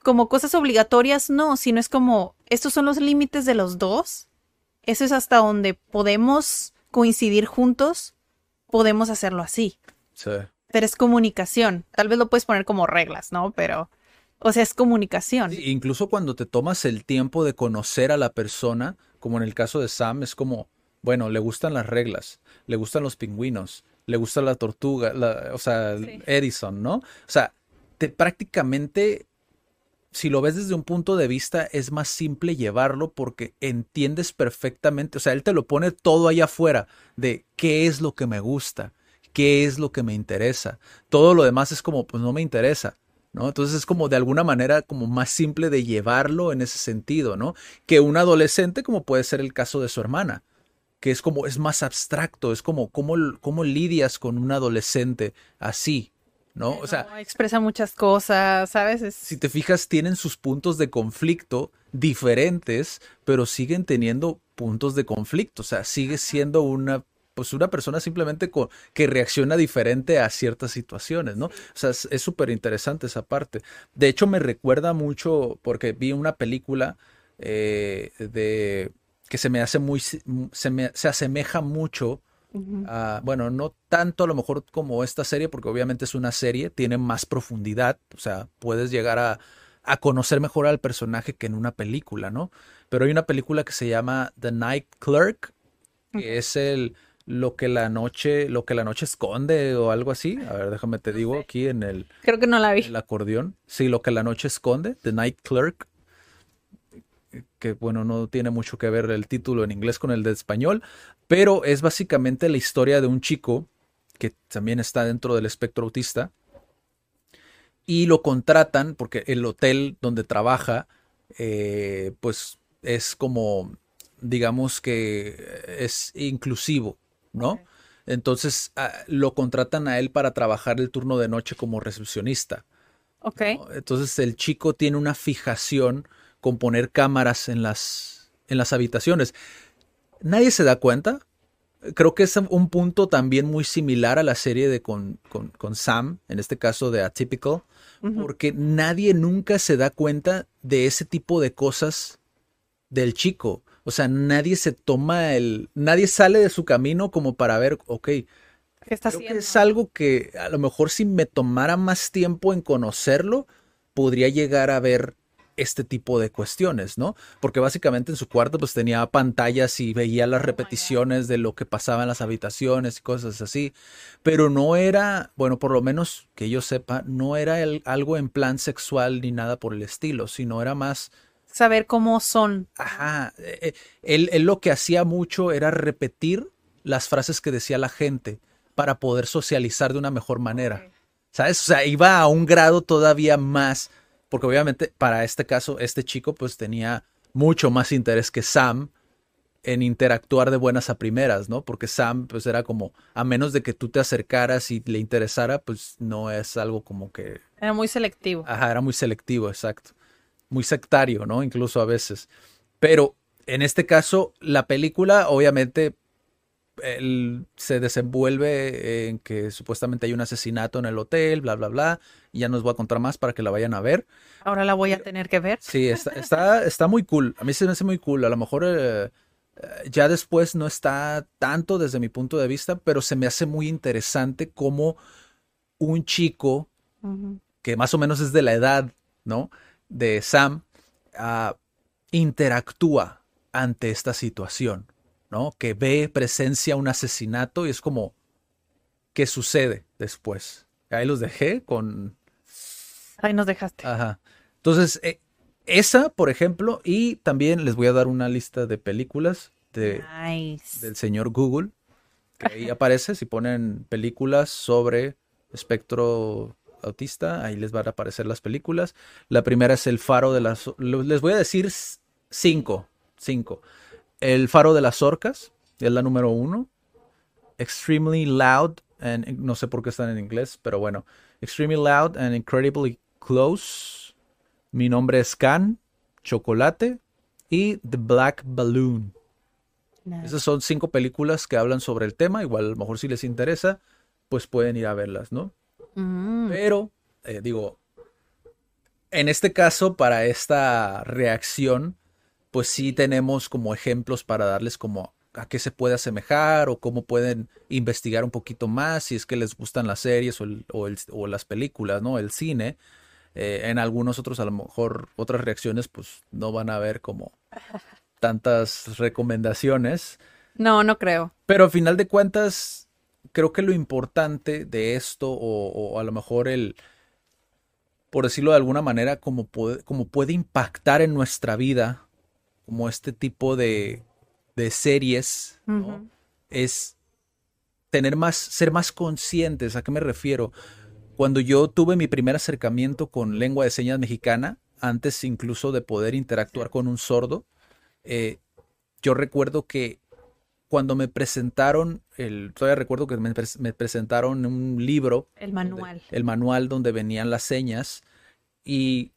como cosas obligatorias, no, sino es como, estos son los límites de los dos. Eso es hasta donde podemos coincidir juntos, podemos hacerlo así. Sí. Pero es comunicación. Tal vez lo puedes poner como reglas, ¿no? Pero, o sea, es comunicación. Sí, incluso cuando te tomas el tiempo de conocer a la persona, como en el caso de Sam, es como, bueno, le gustan las reglas, le gustan los pingüinos, le gusta la tortuga, la- o sea, Sí. Edison, ¿no? O sea, te prácticamente, si lo ves desde un punto de vista, es más simple llevarlo porque entiendes perfectamente, o sea, él te lo pone todo allá afuera de qué es lo que me gusta, qué es lo que me interesa. Todo lo demás es como, pues no me interesa. ¿No? Entonces es como de alguna manera como más simple de llevarlo en ese sentido, ¿no? Que un adolescente como puede ser el caso de su hermana, que es como, es más abstracto, es como, ¿cómo, cómo lidias con un adolescente así? ¿No? O sea, expresa muchas cosas, ¿sabes? Si te fijas, tienen sus puntos de conflicto diferentes, pero siguen teniendo puntos de conflicto, o sea, sigue siendo una pues una persona simplemente que reacciona diferente a ciertas situaciones, ¿no? O sea, es súper interesante esa parte. De hecho, me recuerda mucho porque vi una película eh, de que se me hace muy, se, me, se asemeja mucho a, bueno, no tanto a lo mejor como esta serie, porque obviamente es una serie, tiene más profundidad, o sea, puedes llegar a, a conocer mejor al personaje que en una película, ¿no? Pero hay una película que se llama The Night Clerk, que es el lo que la noche, lo que la noche esconde o algo así. A ver, déjame te digo aquí en el. Creo que no la vi. El acordeón. Sí, lo que la noche esconde, The Night Clerk. Que bueno, no tiene mucho que ver el título en inglés con el de español, pero es básicamente la historia de un chico que también está dentro del espectro autista y lo contratan porque el hotel donde trabaja, eh, pues es como, digamos que es inclusivo, ¿no? Entonces ah, lo contratan a él para trabajar el turno de noche como recepcionista. Ok. Entonces el chico tiene una fijación con poner cámaras en las, en las habitaciones. Nadie se da cuenta. Creo que es un punto también muy similar a la serie de con, con, Sam, en este caso de Atypical, porque nadie nunca se da cuenta de ese tipo de cosas del chico. O sea, nadie se toma el, nadie sale de su camino como para ver, ok, ¿Qué está creo que es algo que a lo mejor si me tomara más tiempo en conocerlo, podría llegar a ver este tipo de cuestiones, ¿no? Porque básicamente en su cuarto pues tenía pantallas y veía las oh repeticiones de lo que pasaba en las habitaciones y cosas así, pero no era, bueno, por lo menos que yo sepa, no era algo en plan sexual ni nada por el estilo, sino era más saber cómo son. Ajá. Eh, eh, él, lo que hacía mucho era repetir las frases que decía la gente para poder socializar de una mejor manera. ¿Sabes? O sea, iba a un grado todavía más, porque obviamente para este caso, este chico pues tenía mucho más interés que Sam en interactuar de buenas a primeras, ¿no? Porque Sam pues era como, a menos de que tú te acercaras y le interesara, pues no es algo como que... Era muy selectivo. Ajá, era muy selectivo, exacto muy sectario, ¿no? Incluso a veces. Pero en este caso, la película, obviamente, se desenvuelve en que supuestamente hay un asesinato en el hotel, bla, bla, bla. Y ya no os voy a contar más para que la vayan a ver. Ahora la voy a tener que ver. Sí, está, está, está muy cool. A mí se me hace muy cool. A lo mejor eh, eh, ya después no está tanto desde mi punto de vista, pero se me hace muy interesante como un chico que más o menos es de la edad, ¿no? De Sam ah, interactúa ante esta situación, ¿no? Que ve, presencia un asesinato y es como, ¿qué sucede después? Ahí los dejé con... Ahí nos dejaste. Ajá. Entonces, eh, esa, por ejemplo, y también les voy a dar una lista de películas de, del señor Google, que ahí <laughs> aparece, si ponen películas sobre espectro autista, ahí les van a aparecer las películas. La primera es El Faro de las... Les voy a decir cinco, cinco. El Faro de las Orcas, es la número uno. Extremely Loud, and, no sé por qué están en inglés, pero bueno. Extremely Loud and Incredibly Close. Mi nombre es Can, Chocolate y The Black Balloon. Esas son cinco películas que hablan sobre el tema. Igual, a lo mejor si les interesa, pues pueden ir a verlas, ¿no? Mm. Pero, eh, digo, en este caso, para esta reacción, pues sí tenemos como ejemplos para darles como a qué se puede asemejar o cómo pueden investigar un poquito más si es que les gustan las series o, las películas, ¿no? El cine. Eh, en algunos otros, a lo mejor, otras reacciones, pues no van a ver como <laughs> tantas recomendaciones. No, no creo. Pero al final de cuentas, creo que lo importante de esto, o, a lo mejor el, por decirlo de alguna manera, como puede, como puede impactar en nuestra vida, como este tipo de, de series, ¿no? es tener más, ser más conscientes. ¿A qué me refiero? Cuando yo tuve mi primer acercamiento con lengua de señas mexicana, antes incluso de poder interactuar con un sordo, eh, yo recuerdo que cuando me presentaron, el, todavía recuerdo que me, me presentaron un libro. El manual. Donde, el manual donde venían las señas. Y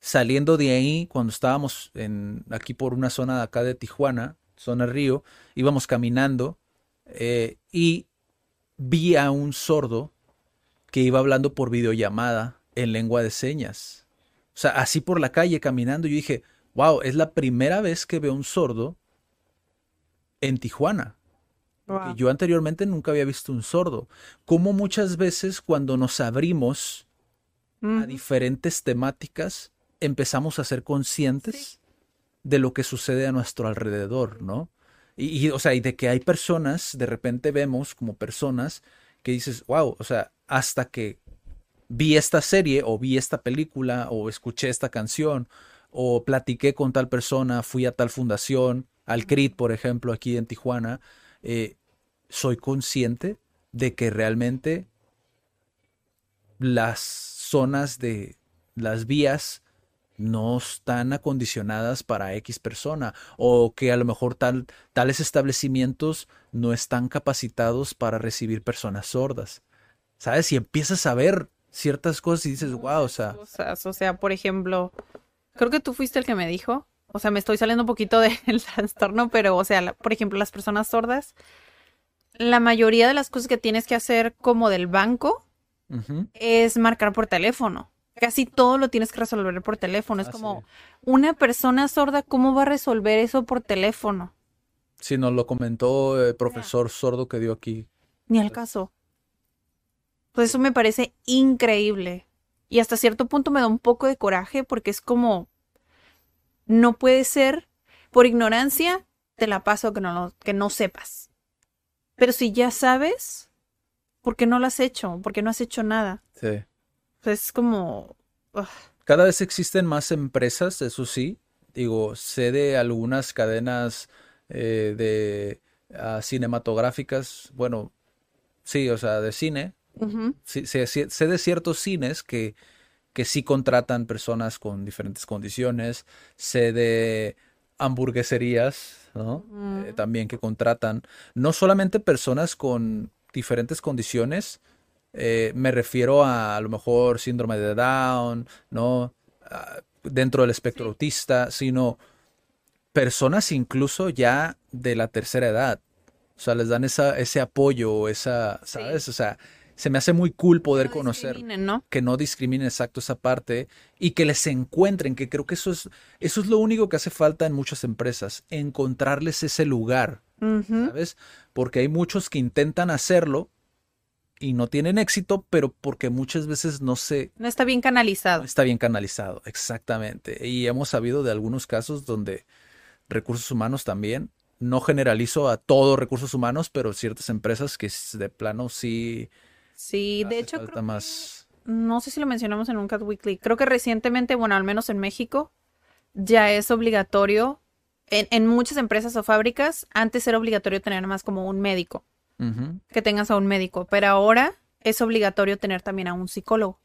saliendo de ahí, cuando estábamos en, aquí por una zona de acá de Tijuana, zona Río, íbamos caminando eh, y vi a un sordo que iba hablando por videollamada en lengua de señas. O sea, así por la calle caminando, yo dije, wow, es la primera vez que veo un sordo en Tijuana. Wow. Yo anteriormente nunca había visto un sordo. Como muchas veces cuando nos abrimos mm. a diferentes temáticas, empezamos a ser conscientes sí. de lo que sucede a nuestro alrededor, ¿no? Y, y, o sea, y de que hay personas, de repente vemos como personas que dices, wow, o sea, hasta que vi esta serie o vi esta película o escuché esta canción o platiqué con tal persona, fui a tal fundación, al CRIT, por ejemplo, aquí en Tijuana, eh, soy consciente de que realmente las zonas de las vías no están acondicionadas para X persona o que a lo mejor tal, tales establecimientos no están capacitados para recibir personas sordas. ¿Sabes? Y empiezas a ver ciertas cosas y dices, wow, o sea... Cosas, o sea, por ejemplo, creo que tú fuiste el que me dijo, o sea, me estoy saliendo un poquito <laughs> del trastorno, pero, o sea, la, por ejemplo, las personas sordas, la mayoría de las cosas que tienes que hacer como del banco uh -huh. es marcar por teléfono. Casi todo lo tienes que resolver por teléfono. Es ah, como, sí. una persona sorda, ¿cómo va a resolver eso por teléfono? Sí, nos lo comentó el profesor yeah. sordo que dio aquí. Ni al caso. Pues eso me parece increíble. Y hasta cierto punto me da un poco de coraje porque es como, no puede ser, por ignorancia, te la paso que no, que no sepas. Pero si ya sabes, ¿por qué no lo has hecho? ¿Por qué no has hecho nada? Sí. Pues es como... Ugh. Cada vez existen más empresas, eso sí. Digo, sé de algunas cadenas eh, de uh, cinematográficas, bueno, sí, o sea, de cine. Uh -huh. sí, sé, sé, de ciertos cines que, que sí contratan personas con diferentes condiciones. Sé de hamburgueserías, ¿no? Eh, también que contratan no solamente personas con diferentes condiciones, eh, me refiero a a lo mejor síndrome de Down, ¿no? Uh, dentro del espectro sí. autista, sino personas incluso ya de la tercera edad. O sea, les dan esa, ese apoyo, esa, ¿sabes? Sí. O sea, se me hace muy cool poder no conocer ¿no? que no discriminen exacto esa parte y que les encuentren, que creo que eso es, eso es lo único que hace falta en muchas empresas, encontrarles ese lugar, uh -huh. ¿sabes? Porque hay muchos que intentan hacerlo y no tienen éxito, pero porque muchas veces no se... No está bien canalizado. No está bien canalizado, exactamente. Y hemos sabido de algunos casos donde recursos humanos también, no generalizo a todos recursos humanos, pero ciertas empresas que de plano sí... Sí, de hecho... Creo más... que, no sé si lo mencionamos en un Cat Weekly. Creo que recientemente, bueno, al menos en México, ya es obligatorio. En, en muchas empresas o fábricas, antes era obligatorio tener más como un médico. Uh -huh. Que tengas a un médico. Pero ahora es obligatorio tener también a un psicólogo.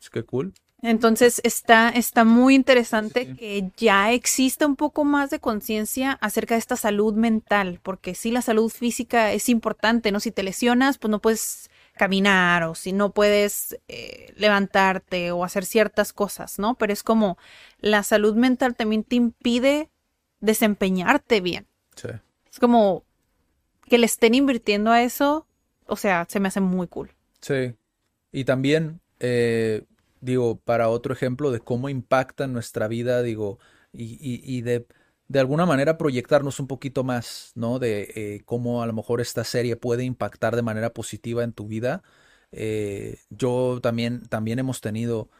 Es que cool. Entonces está, está muy interesante sí. que ya exista un poco más de conciencia acerca de esta salud mental, porque sí la salud física es importante, ¿no? Si te lesionas, pues no puedes caminar o si no puedes eh, levantarte o hacer ciertas cosas, ¿no? Pero es como la salud mental también te impide desempeñarte bien. Sí. Es como que le estén invirtiendo a eso, o sea, se me hace muy cool. Sí. Y también, eh, digo, para otro ejemplo de cómo impacta nuestra vida, digo, y, y, y de, de, alguna manera proyectarnos un poquito más, ¿no? De eh, cómo a lo mejor esta serie puede impactar de manera positiva en tu vida. Eh, yo también, también hemos tenido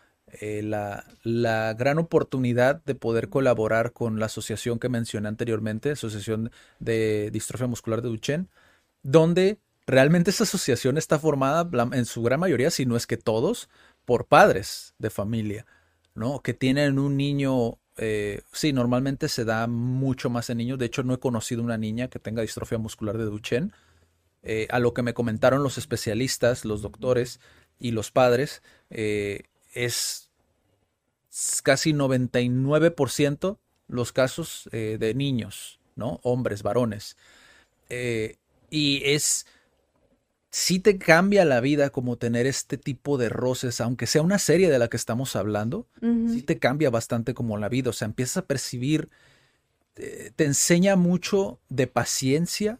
eh, la, la, gran oportunidad de poder colaborar con la asociación que mencioné anteriormente, Asociación de Distrofia Muscular de Duchenne, donde realmente esa asociación está formada en su gran mayoría, si no es que todos, por padres de familia, ¿no? Que tienen un niño, eh, sí, normalmente se da mucho más en niños. De hecho, no he conocido una niña que tenga distrofia muscular de Duchenne. Eh, a lo que me comentaron los especialistas, los doctores y los padres, eh, es casi 99% los casos de niños, ¿no? Hombres, varones. y es sí te cambia la vida como tener este tipo de roces, aunque sea una serie de la que estamos hablando, sí te cambia bastante como la vida, o sea, empiezas a percibir, eh, te enseña mucho de paciencia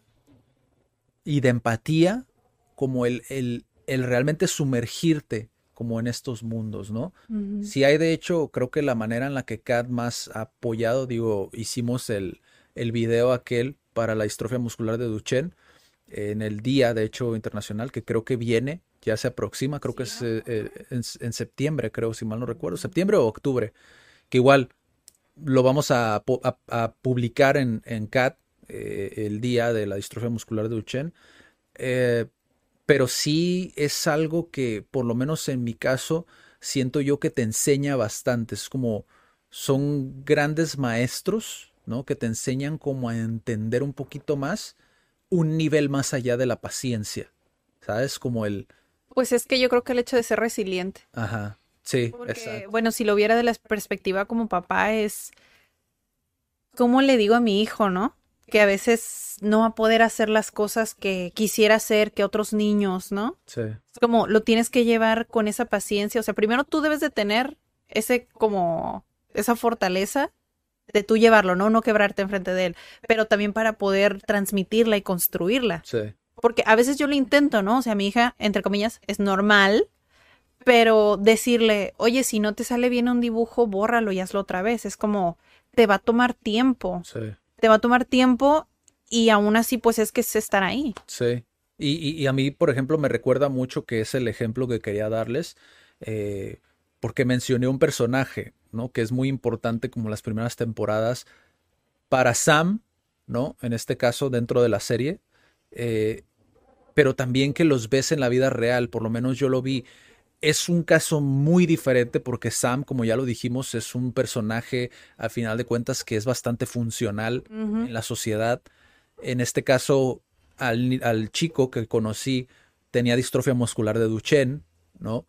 y de empatía, como el, el, el realmente sumergirte como en estos mundos, ¿no? Si hay de hecho, creo que la manera en la que Kat más ha apoyado, digo, hicimos el, el video aquel para la distrofia muscular de Duchenne, en el día, de hecho, internacional, que creo que viene, ya se aproxima, creo que es eh, eh, en, septiembre, creo, si mal no recuerdo, septiembre o octubre, que igual lo vamos a, publicar en, en CAT eh, el día de la distrofia muscular de Duchenne. pero sí es algo que, por lo menos en mi caso, siento yo que te enseña bastante. Es como, son grandes maestros, ¿no? Que te enseñan como a entender un poquito más un nivel más allá de la paciencia, ¿sabes? Como el... Pues es que yo creo que el hecho de ser resiliente. Ajá, sí, exacto. Bueno, si lo viera de la perspectiva como papá es... ¿Cómo le digo a mi hijo, no? Que a veces no va a poder hacer las cosas que quisiera hacer que otros niños, ¿no? Sí. Es como lo tienes que llevar con esa paciencia. O sea, primero tú debes de tener ese como esa fortaleza de tú llevarlo, ¿no? No quebrarte enfrente de él, pero también para poder transmitirla y construirla. Sí. Porque a veces yo lo intento, ¿no? O sea, mi hija, entre comillas, es normal, pero decirle, oye, si no te sale bien un dibujo, bórralo y hazlo otra vez. Es como, te va a tomar tiempo. Sí. Te va a tomar tiempo y aún así, pues es que es estar ahí. Sí. Y, y, a mí, por ejemplo, me recuerda mucho que es el ejemplo que quería darles, eh, porque mencioné un personaje ¿no? Que es muy importante como las primeras temporadas para Sam, ¿no? En este caso, dentro de la serie. Eh, pero también que los ves en la vida real, por lo menos yo lo vi. Es un caso muy diferente porque Sam, como ya lo dijimos, es un personaje, al final de cuentas, que es bastante funcional en la sociedad. En este caso, al, al, chico que conocí tenía distrofia muscular de Duchenne, ¿no?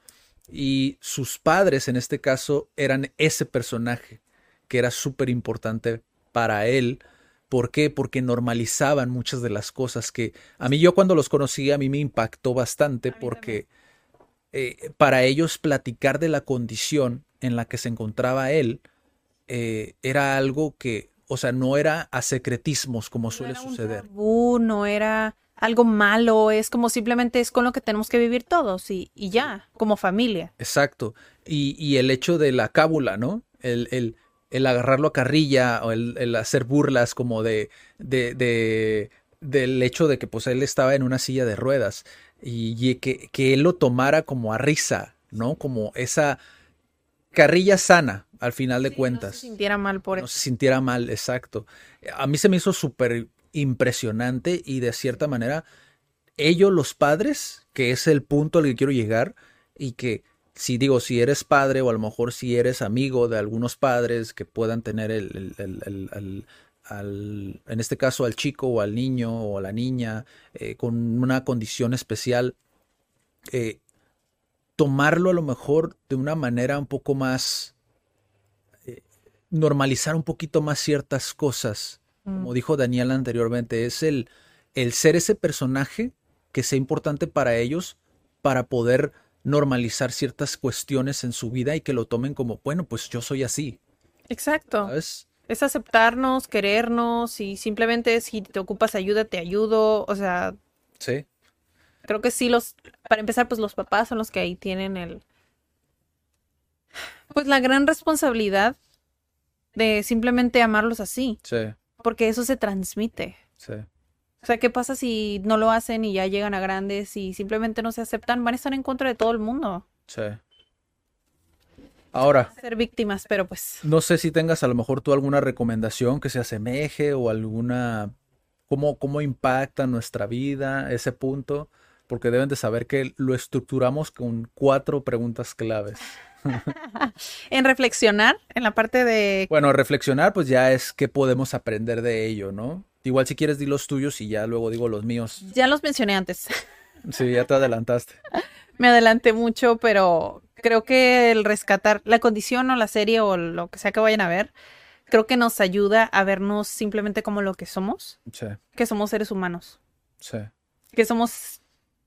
Y sus padres, en este caso, eran ese personaje que era súper importante para él. ¿Por qué? Porque normalizaban muchas de las cosas que a mí yo cuando los conocí a mí me impactó bastante porque eh, para ellos platicar de la condición en la que se encontraba él eh, era algo que, o sea, no era a secretismos como suele suceder. no era algo malo, es como simplemente es con lo que tenemos que vivir todos y, y ya, como familia. Exacto. Y, y, el hecho de la cábula, ¿no? El, el, el agarrarlo a carrilla o el, el hacer burlas como de, de, de, del hecho de que pues él estaba en una silla de ruedas y, que, que él lo tomara como a risa, ¿no? Como esa carrilla sana, al final de cuentas. No se sintiera mal por eso. No se sintiera mal, exacto. A mí se me hizo súper impresionante y de cierta manera ellos los padres, que es el punto al que quiero llegar y que si digo, si eres padre o a lo mejor si eres amigo de algunos padres que puedan tener el, el, al, en este caso al chico o al niño o a la niña eh, con una condición especial, eh, tomarlo a lo mejor de una manera un poco más, normalizar un poquito más ciertas cosas como mm. dijo Daniel anteriormente, es el, el ser ese personaje que sea importante para ellos para poder normalizar ciertas cuestiones en su vida y que lo tomen como, bueno, pues yo soy así. Exacto. Es aceptarnos, querernos y simplemente si te ocupas ayuda, te ayudo. O sea. Sí. Creo que sí, los. Para empezar, pues los papás son los que ahí tienen el. Pues la gran responsabilidad de simplemente amarlos así. Sí porque eso se transmite. Sí. O sea, ¿qué pasa si no lo hacen y ya llegan a grandes y simplemente no se aceptan? Van a estar en contra de todo el mundo. Sí. Ahora. Ser víctimas, pero pues. No sé si tengas a lo mejor tú alguna recomendación que se asemeje o alguna. ¿Cómo, cómo impacta nuestra vida ese punto? porque deben de saber que lo estructuramos con cuatro preguntas claves. <laughs> en reflexionar, en la parte de... Bueno, reflexionar pues ya es qué podemos aprender de ello, ¿no? Igual si quieres di los tuyos y ya luego digo los míos. Ya los mencioné antes. <laughs> Sí, ya te adelantaste. <laughs> Me adelanté mucho, pero creo que el rescatar la condición o la serie o lo que sea que vayan a ver, creo que nos ayuda a vernos simplemente como lo que somos. Sí. Que somos seres humanos. Sí. Que somos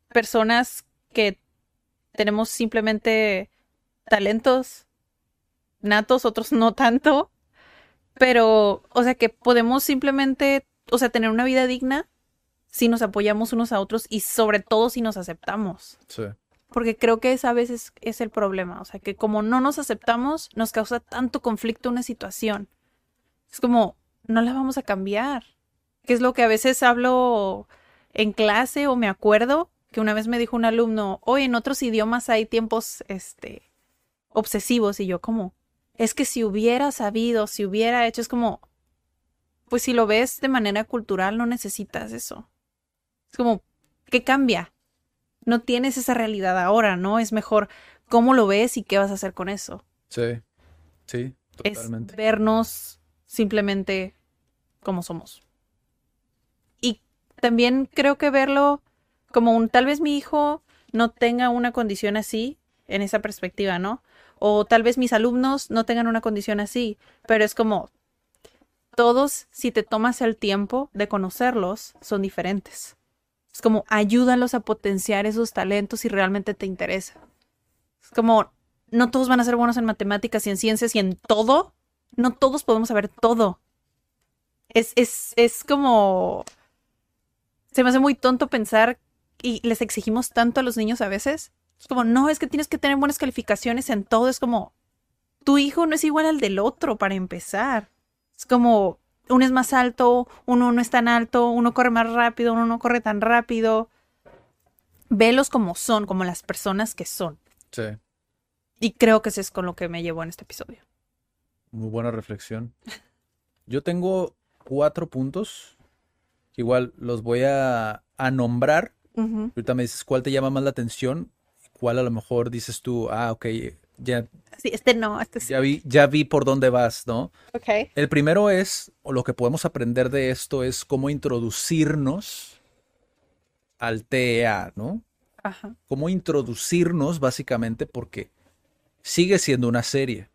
personas que tenemos simplemente talentos natos, otros no tanto. Pero, o sea, que podemos simplemente, o sea, tener una vida digna si nos apoyamos unos a otros y sobre todo si nos aceptamos. Sí. Porque creo que esa vez es, es el problema. O sea, que como no nos aceptamos, nos causa tanto conflicto una situación. Es como, no la vamos a cambiar. Que es lo que a veces hablo en clase o me acuerdo que una vez me dijo un alumno, hoy en otros idiomas hay tiempos, este, obsesivos. Y yo como, es que si hubiera sabido, si hubiera hecho, es como, pues si lo ves de manera cultural, no necesitas eso. Es como, ¿qué cambia? No tienes esa realidad ahora, ¿no? Es mejor cómo lo ves y qué vas a hacer con eso. Sí, sí, totalmente. Es vernos simplemente como somos. Y también creo que verlo como un, tal vez mi hijo no tenga una condición así, en esa perspectiva, ¿no? O tal vez mis alumnos no tengan una condición así, pero es como, todos, si te tomas el tiempo de conocerlos, son diferentes. Es como, ayúdalos a potenciar esos talentos si realmente te interesa. Es como, no todos van a ser buenos en matemáticas y en ciencias y en todo. No todos podemos saber todo. Es, es, es como... Se me hace muy tonto pensar y les exigimos tanto a los niños a veces. Es como, no, es que tienes que tener buenas calificaciones en todo. Es como, tu hijo no es igual al del otro para empezar. Es como, uno es más alto, uno no es tan alto, uno corre más rápido, uno no corre tan rápido. Velos como son, como las personas que son. Sí. Y creo que eso es con lo que me llevó en este episodio. Muy buena reflexión. <laughs> Yo tengo cuatro puntos. Igual los voy a, a nombrar. Ahorita me dices cuál te llama más la atención. Cuál a lo mejor dices tú, ah, ok, ya, Sí, este no, este sí. ya vi, ya vi por dónde vas, ¿no? Ok. El primero es, o lo que podemos aprender de esto es cómo introducirnos al TEA, ¿no? Ajá. Cómo introducirnos básicamente porque sigue siendo una serie.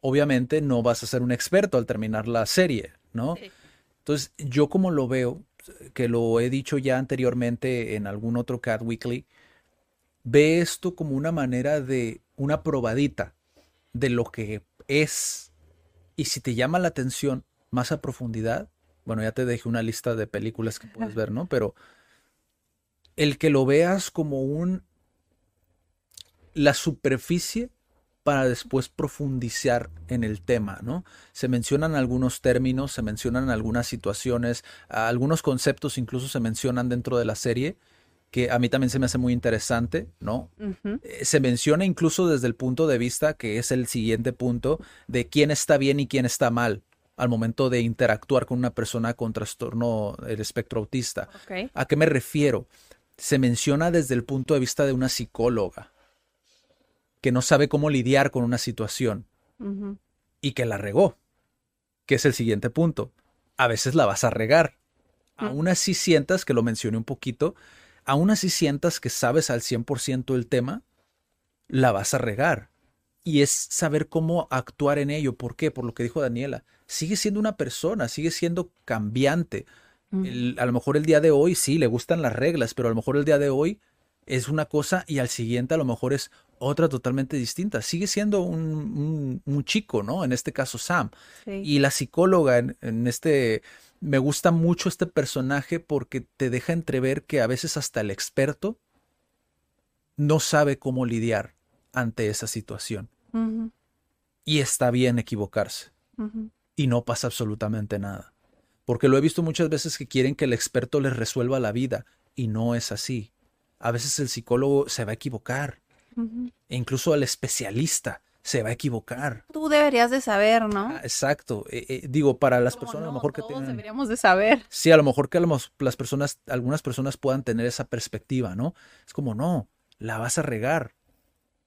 Obviamente no vas a ser un experto al terminar la serie, ¿no? Sí. Entonces, yo como lo veo, que lo he dicho ya anteriormente en algún otro Cat Weekly, ve esto como una manera de una probadita de lo que es. Y si te llama la atención más a profundidad, bueno, ya te dejé una lista de películas que puedes ver, ¿no? Pero el que lo veas como un la superficie para después profundizar en el tema, ¿no? Se mencionan algunos términos, se mencionan algunas situaciones, algunos conceptos incluso se mencionan dentro de la serie que a mí también se me hace muy interesante, ¿no? Eh, Se menciona incluso desde el punto de vista, que es el siguiente punto, de quién está bien y quién está mal al momento de interactuar con una persona con trastorno del espectro autista. ¿A qué me refiero? Se menciona desde el punto de vista de una psicóloga que no sabe cómo lidiar con una situación y que la regó, que es el siguiente punto. A veces la vas a regar. Aún así sientas, que lo mencioné un poquito, aún así sientas que sabes al 100% el tema, la vas a regar. Y es saber cómo actuar en ello. ¿Por qué? Por lo que dijo Daniela. Sigue siendo una persona, sigue siendo cambiante. El- a lo mejor el día de hoy sí le gustan las reglas, pero a lo mejor el día de hoy es una cosa y al siguiente a lo mejor es otra totalmente distinta. Sigue siendo un, un- un chico, ¿no? En este caso Sam. Sí. Y la psicóloga en, en este, me gusta mucho este personaje porque te deja entrever que a veces hasta el experto no sabe cómo lidiar ante esa situación. Y está bien equivocarse. Y no pasa absolutamente nada. Porque lo he visto muchas veces que quieren que el experto les resuelva la vida. Y no es así. A veces el psicólogo se va a equivocar. E incluso el especialista se va a equivocar. Tú deberías de saber, ¿no? Ah, exacto. Eh, eh, digo, para las personas a lo mejor que todos tienen... deberíamos de saber. Sí, a lo mejor que las personas, algunas personas puedan tener esa perspectiva, ¿no? Es como, no, la vas a regar.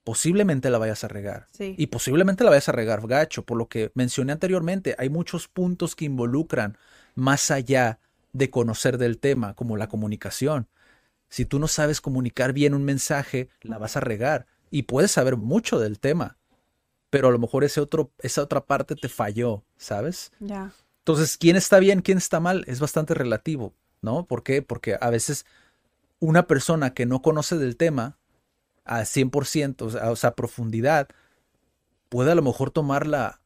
Posiblemente la vayas a regar. Sí. Y posiblemente la vayas a regar gacho, por lo que mencioné anteriormente, hay muchos puntos que involucran más allá de conocer del tema, como la comunicación. Si tú no sabes comunicar bien un mensaje, la vas a regar y puedes saber mucho del tema, pero a lo mejor ese otro, esa otra parte te falló, ¿sabes? Ya. Entonces, ¿quién está bien, quién está mal? Es bastante relativo, ¿no? ¿Por qué? Porque a veces una persona que no conoce del tema a 100%, o sea, o sea, a profundidad, puede a lo mejor tomar la,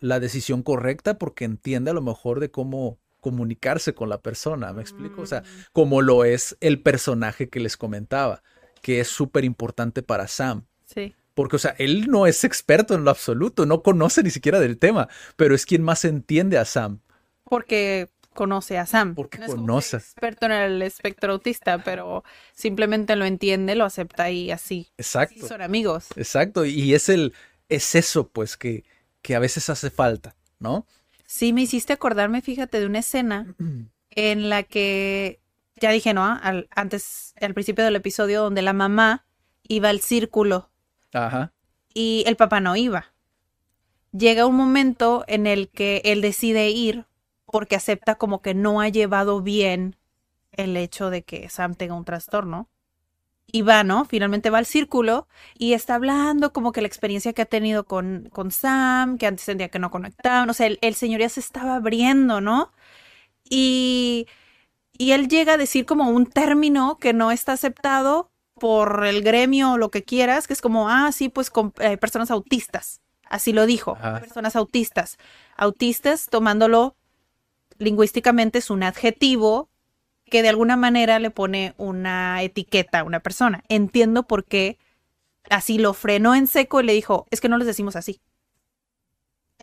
la decisión correcta porque entiende a lo mejor de cómo comunicarse con la persona, ¿me explico? O sea, como lo es el personaje que les comentaba, que es súper importante para Sam. Sí. Porque, o sea, él no es experto en lo absoluto, no conoce ni siquiera del tema, pero es quien más entiende a Sam. Porque conoce a Sam. Porque no es conoce. experto en el espectro autista, pero simplemente lo entiende, lo acepta y así. Exacto. Son amigos. Exacto. Y es el, es eso, pues, que, que a veces hace falta, ¿no? Sí, me hiciste acordarme, fíjate, de una escena en la que ya dije, ¿no? Al, antes, al principio del episodio, donde la mamá iba al círculo Ajá. y el papá no iba. Llega un momento en el que él decide ir porque acepta como que no ha llevado bien el hecho de que Sam tenga un trastorno. Y va, ¿no? Finalmente va al círculo y está hablando como que la experiencia que ha tenido con, con Sam, que antes sentía que no conectaban. O sea, el, el señor ya se estaba abriendo, ¿no? Y, y él llega a decir como un término que no está aceptado por el gremio o lo que quieras, que es como, ah, sí, pues con eh, personas autistas. Así lo dijo, Ajá. personas autistas. Autistas, tomándolo lingüísticamente, es un adjetivo que de alguna manera le pone una etiqueta a una persona. Entiendo por qué así lo frenó en seco y le dijo, es que no les decimos así.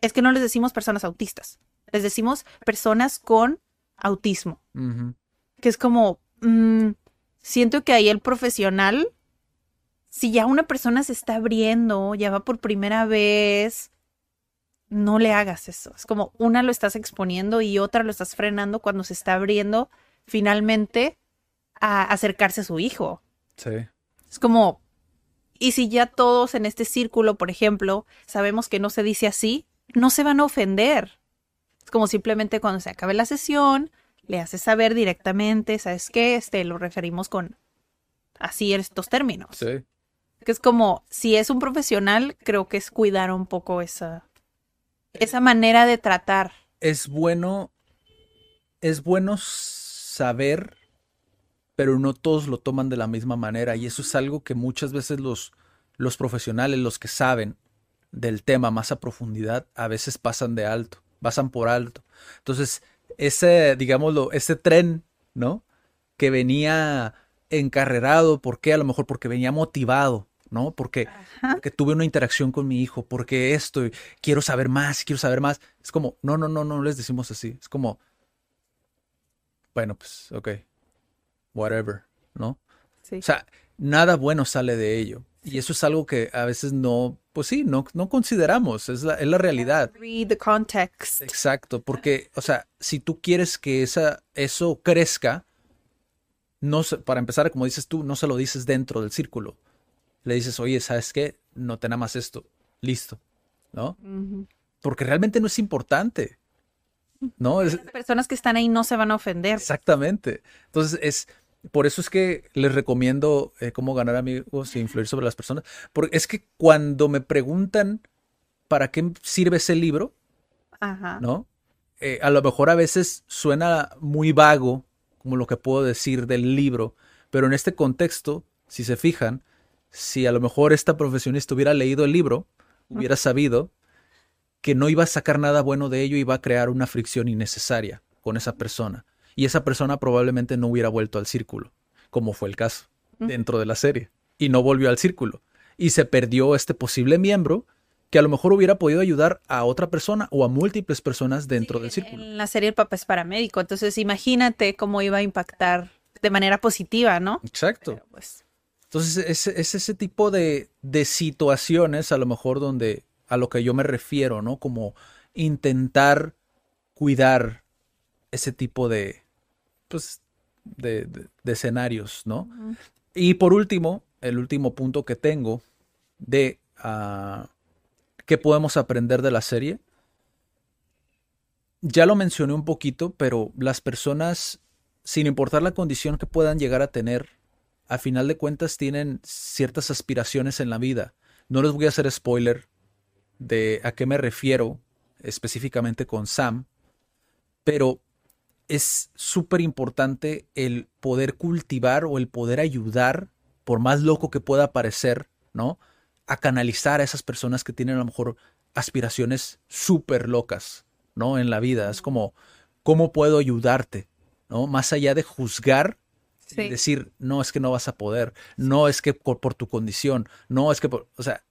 Es que no les decimos personas autistas. Les decimos personas con autismo. Que es como, mm, siento que ahí el profesional, si ya una persona se está abriendo, ya va por primera vez, no le hagas eso. Es como una lo estás exponiendo y otra lo estás frenando cuando se está abriendo finalmente a acercarse a su hijo. Sí. Es como, y si ya todos en este círculo, por ejemplo, sabemos que no se dice así, no se van a ofender. Es como simplemente cuando se acabe la sesión, le haces saber directamente, ¿sabes qué? Este, lo referimos con así estos términos. Sí. Que es como, si es un profesional, creo que es cuidar un poco esa, esa manera de tratar. Es bueno, es bueno saber, pero no todos lo toman de la misma manera. Y eso es algo que muchas veces los, los profesionales, los que saben del tema más a profundidad, a veces pasan de alto, pasan por alto. Entonces, ese, digámoslo, ese tren, ¿no? Que venía encarrerado, ¿por qué? A lo mejor porque venía motivado, ¿no? Porque, porque tuve una interacción con mi hijo, porque esto, quiero saber más, quiero saber más. Es como, no, no, no, no les decimos así. Es como, bueno, pues, ok, whatever, ¿no? Sí. O sea, nada bueno sale de ello. Y eso es algo que a veces no, pues sí, no, no consideramos, es la, es la realidad. Read the context. Exacto, porque, o sea, si tú quieres que esa, eso crezca, no se- para empezar, como dices tú, no se lo dices dentro del círculo. Le dices, oye, ¿sabes qué? No te nada más esto. Listo. ¿No? Porque realmente no es importante. ¿No? Es, Las personas que están ahí no se van a ofender. exactamente. Entonces, es, por eso es que les recomiendo eh, cómo ganar amigos e influir sobre las personas. Porque es que cuando me preguntan para qué sirve ese libro, Ajá. ¿no? Eh, a lo mejor a veces suena muy vago, como lo que puedo decir del libro, pero en este contexto, si se fijan, si a lo mejor esta profesionista hubiera leído el libro, hubiera sabido que no iba a sacar nada bueno de ello y iba a crear una fricción innecesaria con esa persona. Y esa persona probablemente no hubiera vuelto al círculo, como fue el caso dentro de la serie. Y no volvió al círculo. Y se perdió este posible miembro que a lo mejor hubiera podido ayudar a otra persona o a múltiples personas dentro del círculo. En la serie el papá es paramédico, entonces imagínate cómo iba a impactar de manera positiva, ¿no? Exacto. Pues, Entonces es, es ese tipo de, de situaciones a lo mejor donde a lo que yo me refiero, ¿no? Como intentar cuidar ese tipo de, pues, de, de- de escenarios, ¿no? Y por último, el último punto que tengo de ah, qué podemos aprender de la serie. Ya lo mencioné un poquito, pero las personas, sin importar la condición que puedan llegar a tener, a final de cuentas tienen ciertas aspiraciones en la vida. No les voy a hacer spoiler de a qué me refiero específicamente con Sam, pero es súper importante el poder cultivar o el poder ayudar, por más loco que pueda parecer, ¿no? A canalizar a esas personas que tienen a lo mejor aspiraciones súper locas, ¿no? En la vida. Es como, ¿cómo puedo ayudarte? ¿No? Más allá de juzgar y decir, no, es que no vas a poder, no es que por, por tu condición, no es que por, o sea,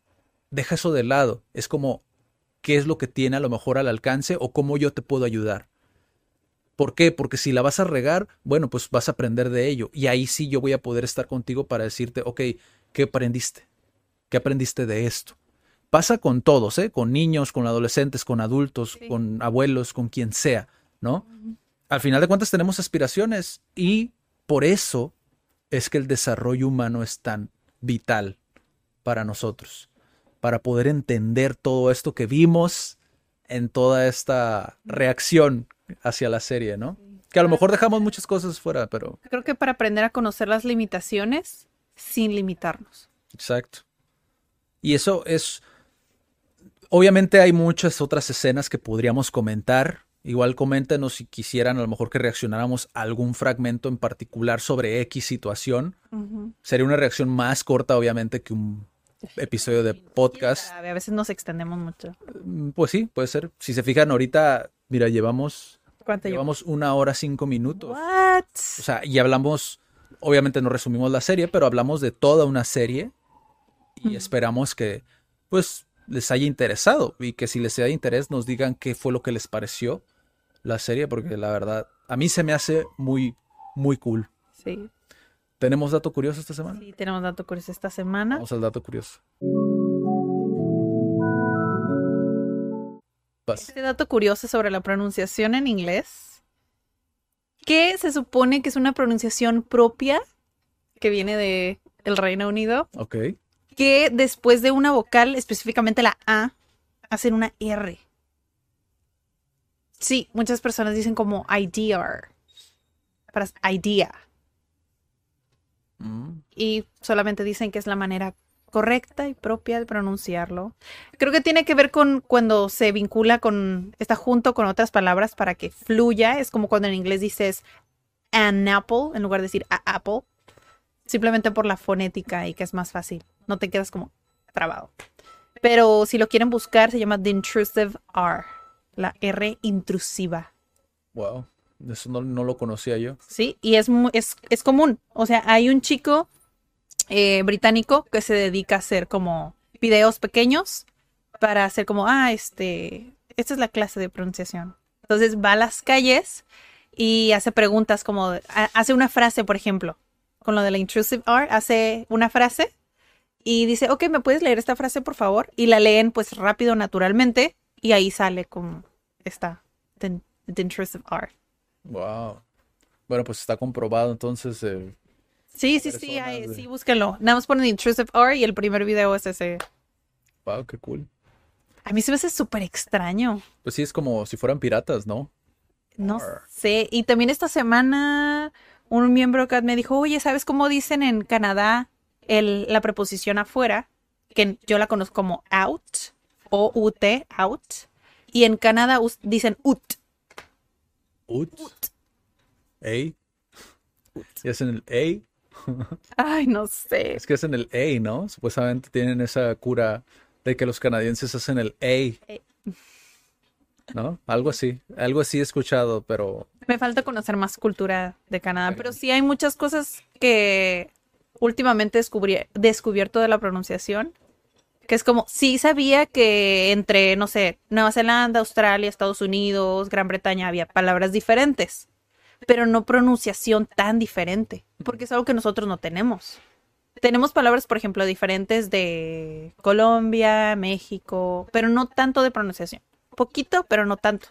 deja eso de lado. Es como, ¿qué es lo que tiene a lo mejor al alcance o cómo yo te puedo ayudar? ¿Por qué? Porque si la vas a regar, bueno, pues vas a aprender de ello. Y ahí sí yo voy a poder estar contigo para decirte, ok, ¿qué aprendiste? ¿Qué aprendiste de esto? Pasa con todos, ¿eh? Con niños, con adolescentes, con adultos, Sí. con abuelos, con quien sea, ¿no? Al final de cuentas tenemos aspiraciones y por eso es que el desarrollo humano es tan vital para nosotros, para poder entender todo esto que vimos en toda esta reacción hacia la serie, ¿no? Que a lo mejor dejamos muchas cosas fuera, pero Creo que para aprender a conocer las limitaciones sin limitarnos. exacto. Y eso es, obviamente hay muchas otras escenas que podríamos comentar. Igual coméntenos si quisieran a lo mejor que reaccionáramos a algún fragmento en particular sobre X situación. Sería una reacción más corta, obviamente, que un episodio de podcast. A veces nos extendemos mucho. Mm, Pues sí, puede ser. Si se fijan ahorita, mira, llevamos, ¿Cuánto llevamos? llevamos una hora cinco minutos. What? O sea, y hablamos, obviamente no resumimos la serie, pero hablamos de toda una serie y esperamos que, pues, les haya interesado y que si les sea de interés nos digan qué fue lo que les pareció la serie, porque la verdad, a mí se me hace muy, muy cool. Sí, ¿Tenemos dato curioso esta semana? sí, tenemos dato curioso esta semana. Vamos al dato curioso. Vas. Este dato curioso sobre la pronunciación en inglés, que se supone que es una pronunciación propia que viene de el Reino Unido, Ok. que después de una vocal, específicamente la A, hacen una R. Sí, muchas personas dicen como idea, para idea, Mm, y solamente dicen que es la manera correcta y propia de pronunciarlo. Creo que tiene que ver con cuando se vincula con, está junto con otras palabras para que fluya. Es como cuando en inglés dices an apple en lugar de decir a apple. Simplemente por la fonética y que es más fácil. No te quedas como trabado. Pero si lo quieren buscar, se llama The Intrusive R. La R intrusiva. wow. Eso no, no lo conocía yo. Sí, y es, es, es común. O sea, hay un chico eh, británico que se dedica a hacer como videos pequeños para hacer como, ah, este, esta es la clase de pronunciación. Entonces va a las calles y hace preguntas como, ha- hace una frase, por ejemplo, con lo de la intrusive R, hace una frase y dice, ok, ¿me puedes leer esta frase, por favor? Y la leen pues rápido, naturalmente, y ahí sale como esta, the, intrusive R. Wow. Bueno, pues está comprobado entonces. Sí, sí, sí, ahí- de- sí, búsquenlo. Nada más ponen Intrusive R y el primer video es ese. wow, qué cool. A mí se me hace súper extraño. Pues sí, es como si fueran piratas, ¿no? No R. sé. Y también esta semana un miembro me dijo, oye, ¿sabes cómo dicen en Canadá el, la preposición afuera? Que yo la conozco como out, o ut, out. Y en Canadá dicen ut. Ut. A. Y es en el A. Ay, no sé. Es que es en el A, ¿no? Supuestamente tienen esa cura de que los canadienses hacen el A. ¿No? Algo así. Algo así he escuchado, pero Me falta conocer más cultura de Canadá, pero sí hay muchas cosas que últimamente descubrí, descubierto de la pronunciación, que es como, sí sabía que entre, no sé, Nueva Zelanda, Australia, Estados Unidos, Gran Bretaña había palabras diferentes, pero no pronunciación tan diferente, porque es algo que nosotros no tenemos. tenemos palabras, por ejemplo, diferentes de Colombia, México, pero no tanto de pronunciación. Poquito, pero no tanto.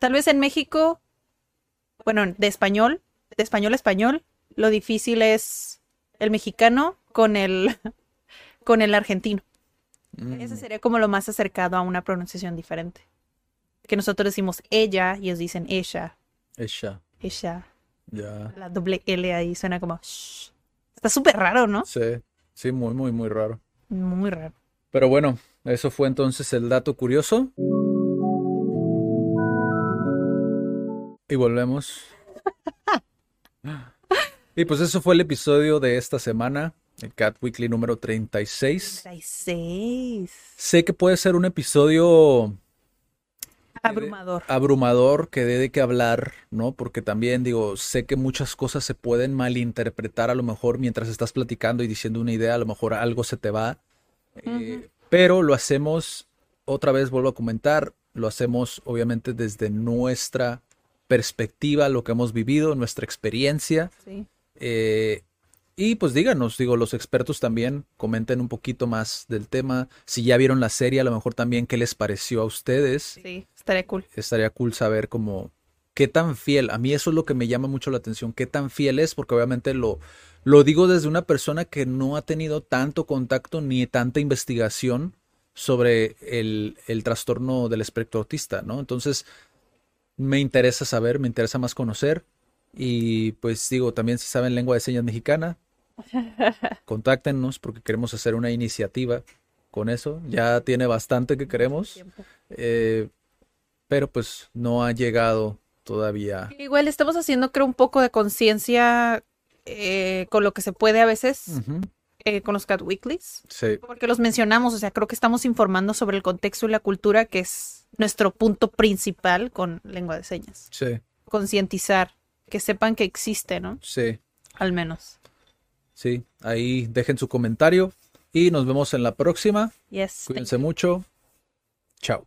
Tal vez en México, bueno, de español, de español a español, lo difícil es el mexicano con el, <laughs> con el argentino. Mm, Ese sería como lo más acercado a una pronunciación diferente. Que nosotros decimos ella y ellos dicen ella, Ella, ella. ya. La doble L ahí suena como... shh. Está súper raro, ¿no? Sí, sí, muy, muy, muy raro. Muy raro. Pero bueno, eso fue entonces el dato curioso. Y volvemos. <laughs> Y pues eso fue el episodio de esta semana, el Cat Weekly número 36. 36. Sé que puede ser un episodio Abrumador. abrumador que dé de qué hablar, ¿no? Porque también digo, sé que muchas cosas se pueden malinterpretar a lo mejor mientras estás platicando y diciendo una idea, a lo mejor algo se te va. Eh, pero lo hacemos, otra vez vuelvo a comentar, lo hacemos obviamente desde nuestra perspectiva, lo que hemos vivido, nuestra experiencia. Sí. Eh, y pues díganos, digo, los expertos también comenten un poquito más del tema. Si ya vieron la serie, a lo mejor también qué les pareció a ustedes. Sí, estaría cool. Estaría cool saber como qué tan fiel. A mí eso es lo que me llama mucho la atención, qué tan fiel es, porque obviamente lo, lo digo desde una persona que no ha tenido tanto contacto ni tanta investigación sobre el, el trastorno del espectro autista, ¿no? Entonces, me interesa saber, me interesa más conocer. Y pues digo, también si saben lengua de señas mexicana, <laughs> contáctenos porque queremos hacer una iniciativa con eso. Ya tiene bastante que queremos, eh, pero pues no ha llegado todavía. Igual estamos haciendo, creo, un poco de conciencia eh, con lo que se puede a veces eh, con los Cat Weeklies. Sí, Porque los mencionamos, o sea, creo que estamos informando sobre el contexto y la cultura, que es nuestro punto principal con lengua de señas. sí, Concientizar, que sepan que existe, ¿no? sí, Al menos. sí. Ahí dejen su comentario y nos vemos en la próxima. Yes. Cuídense mucho. Chao.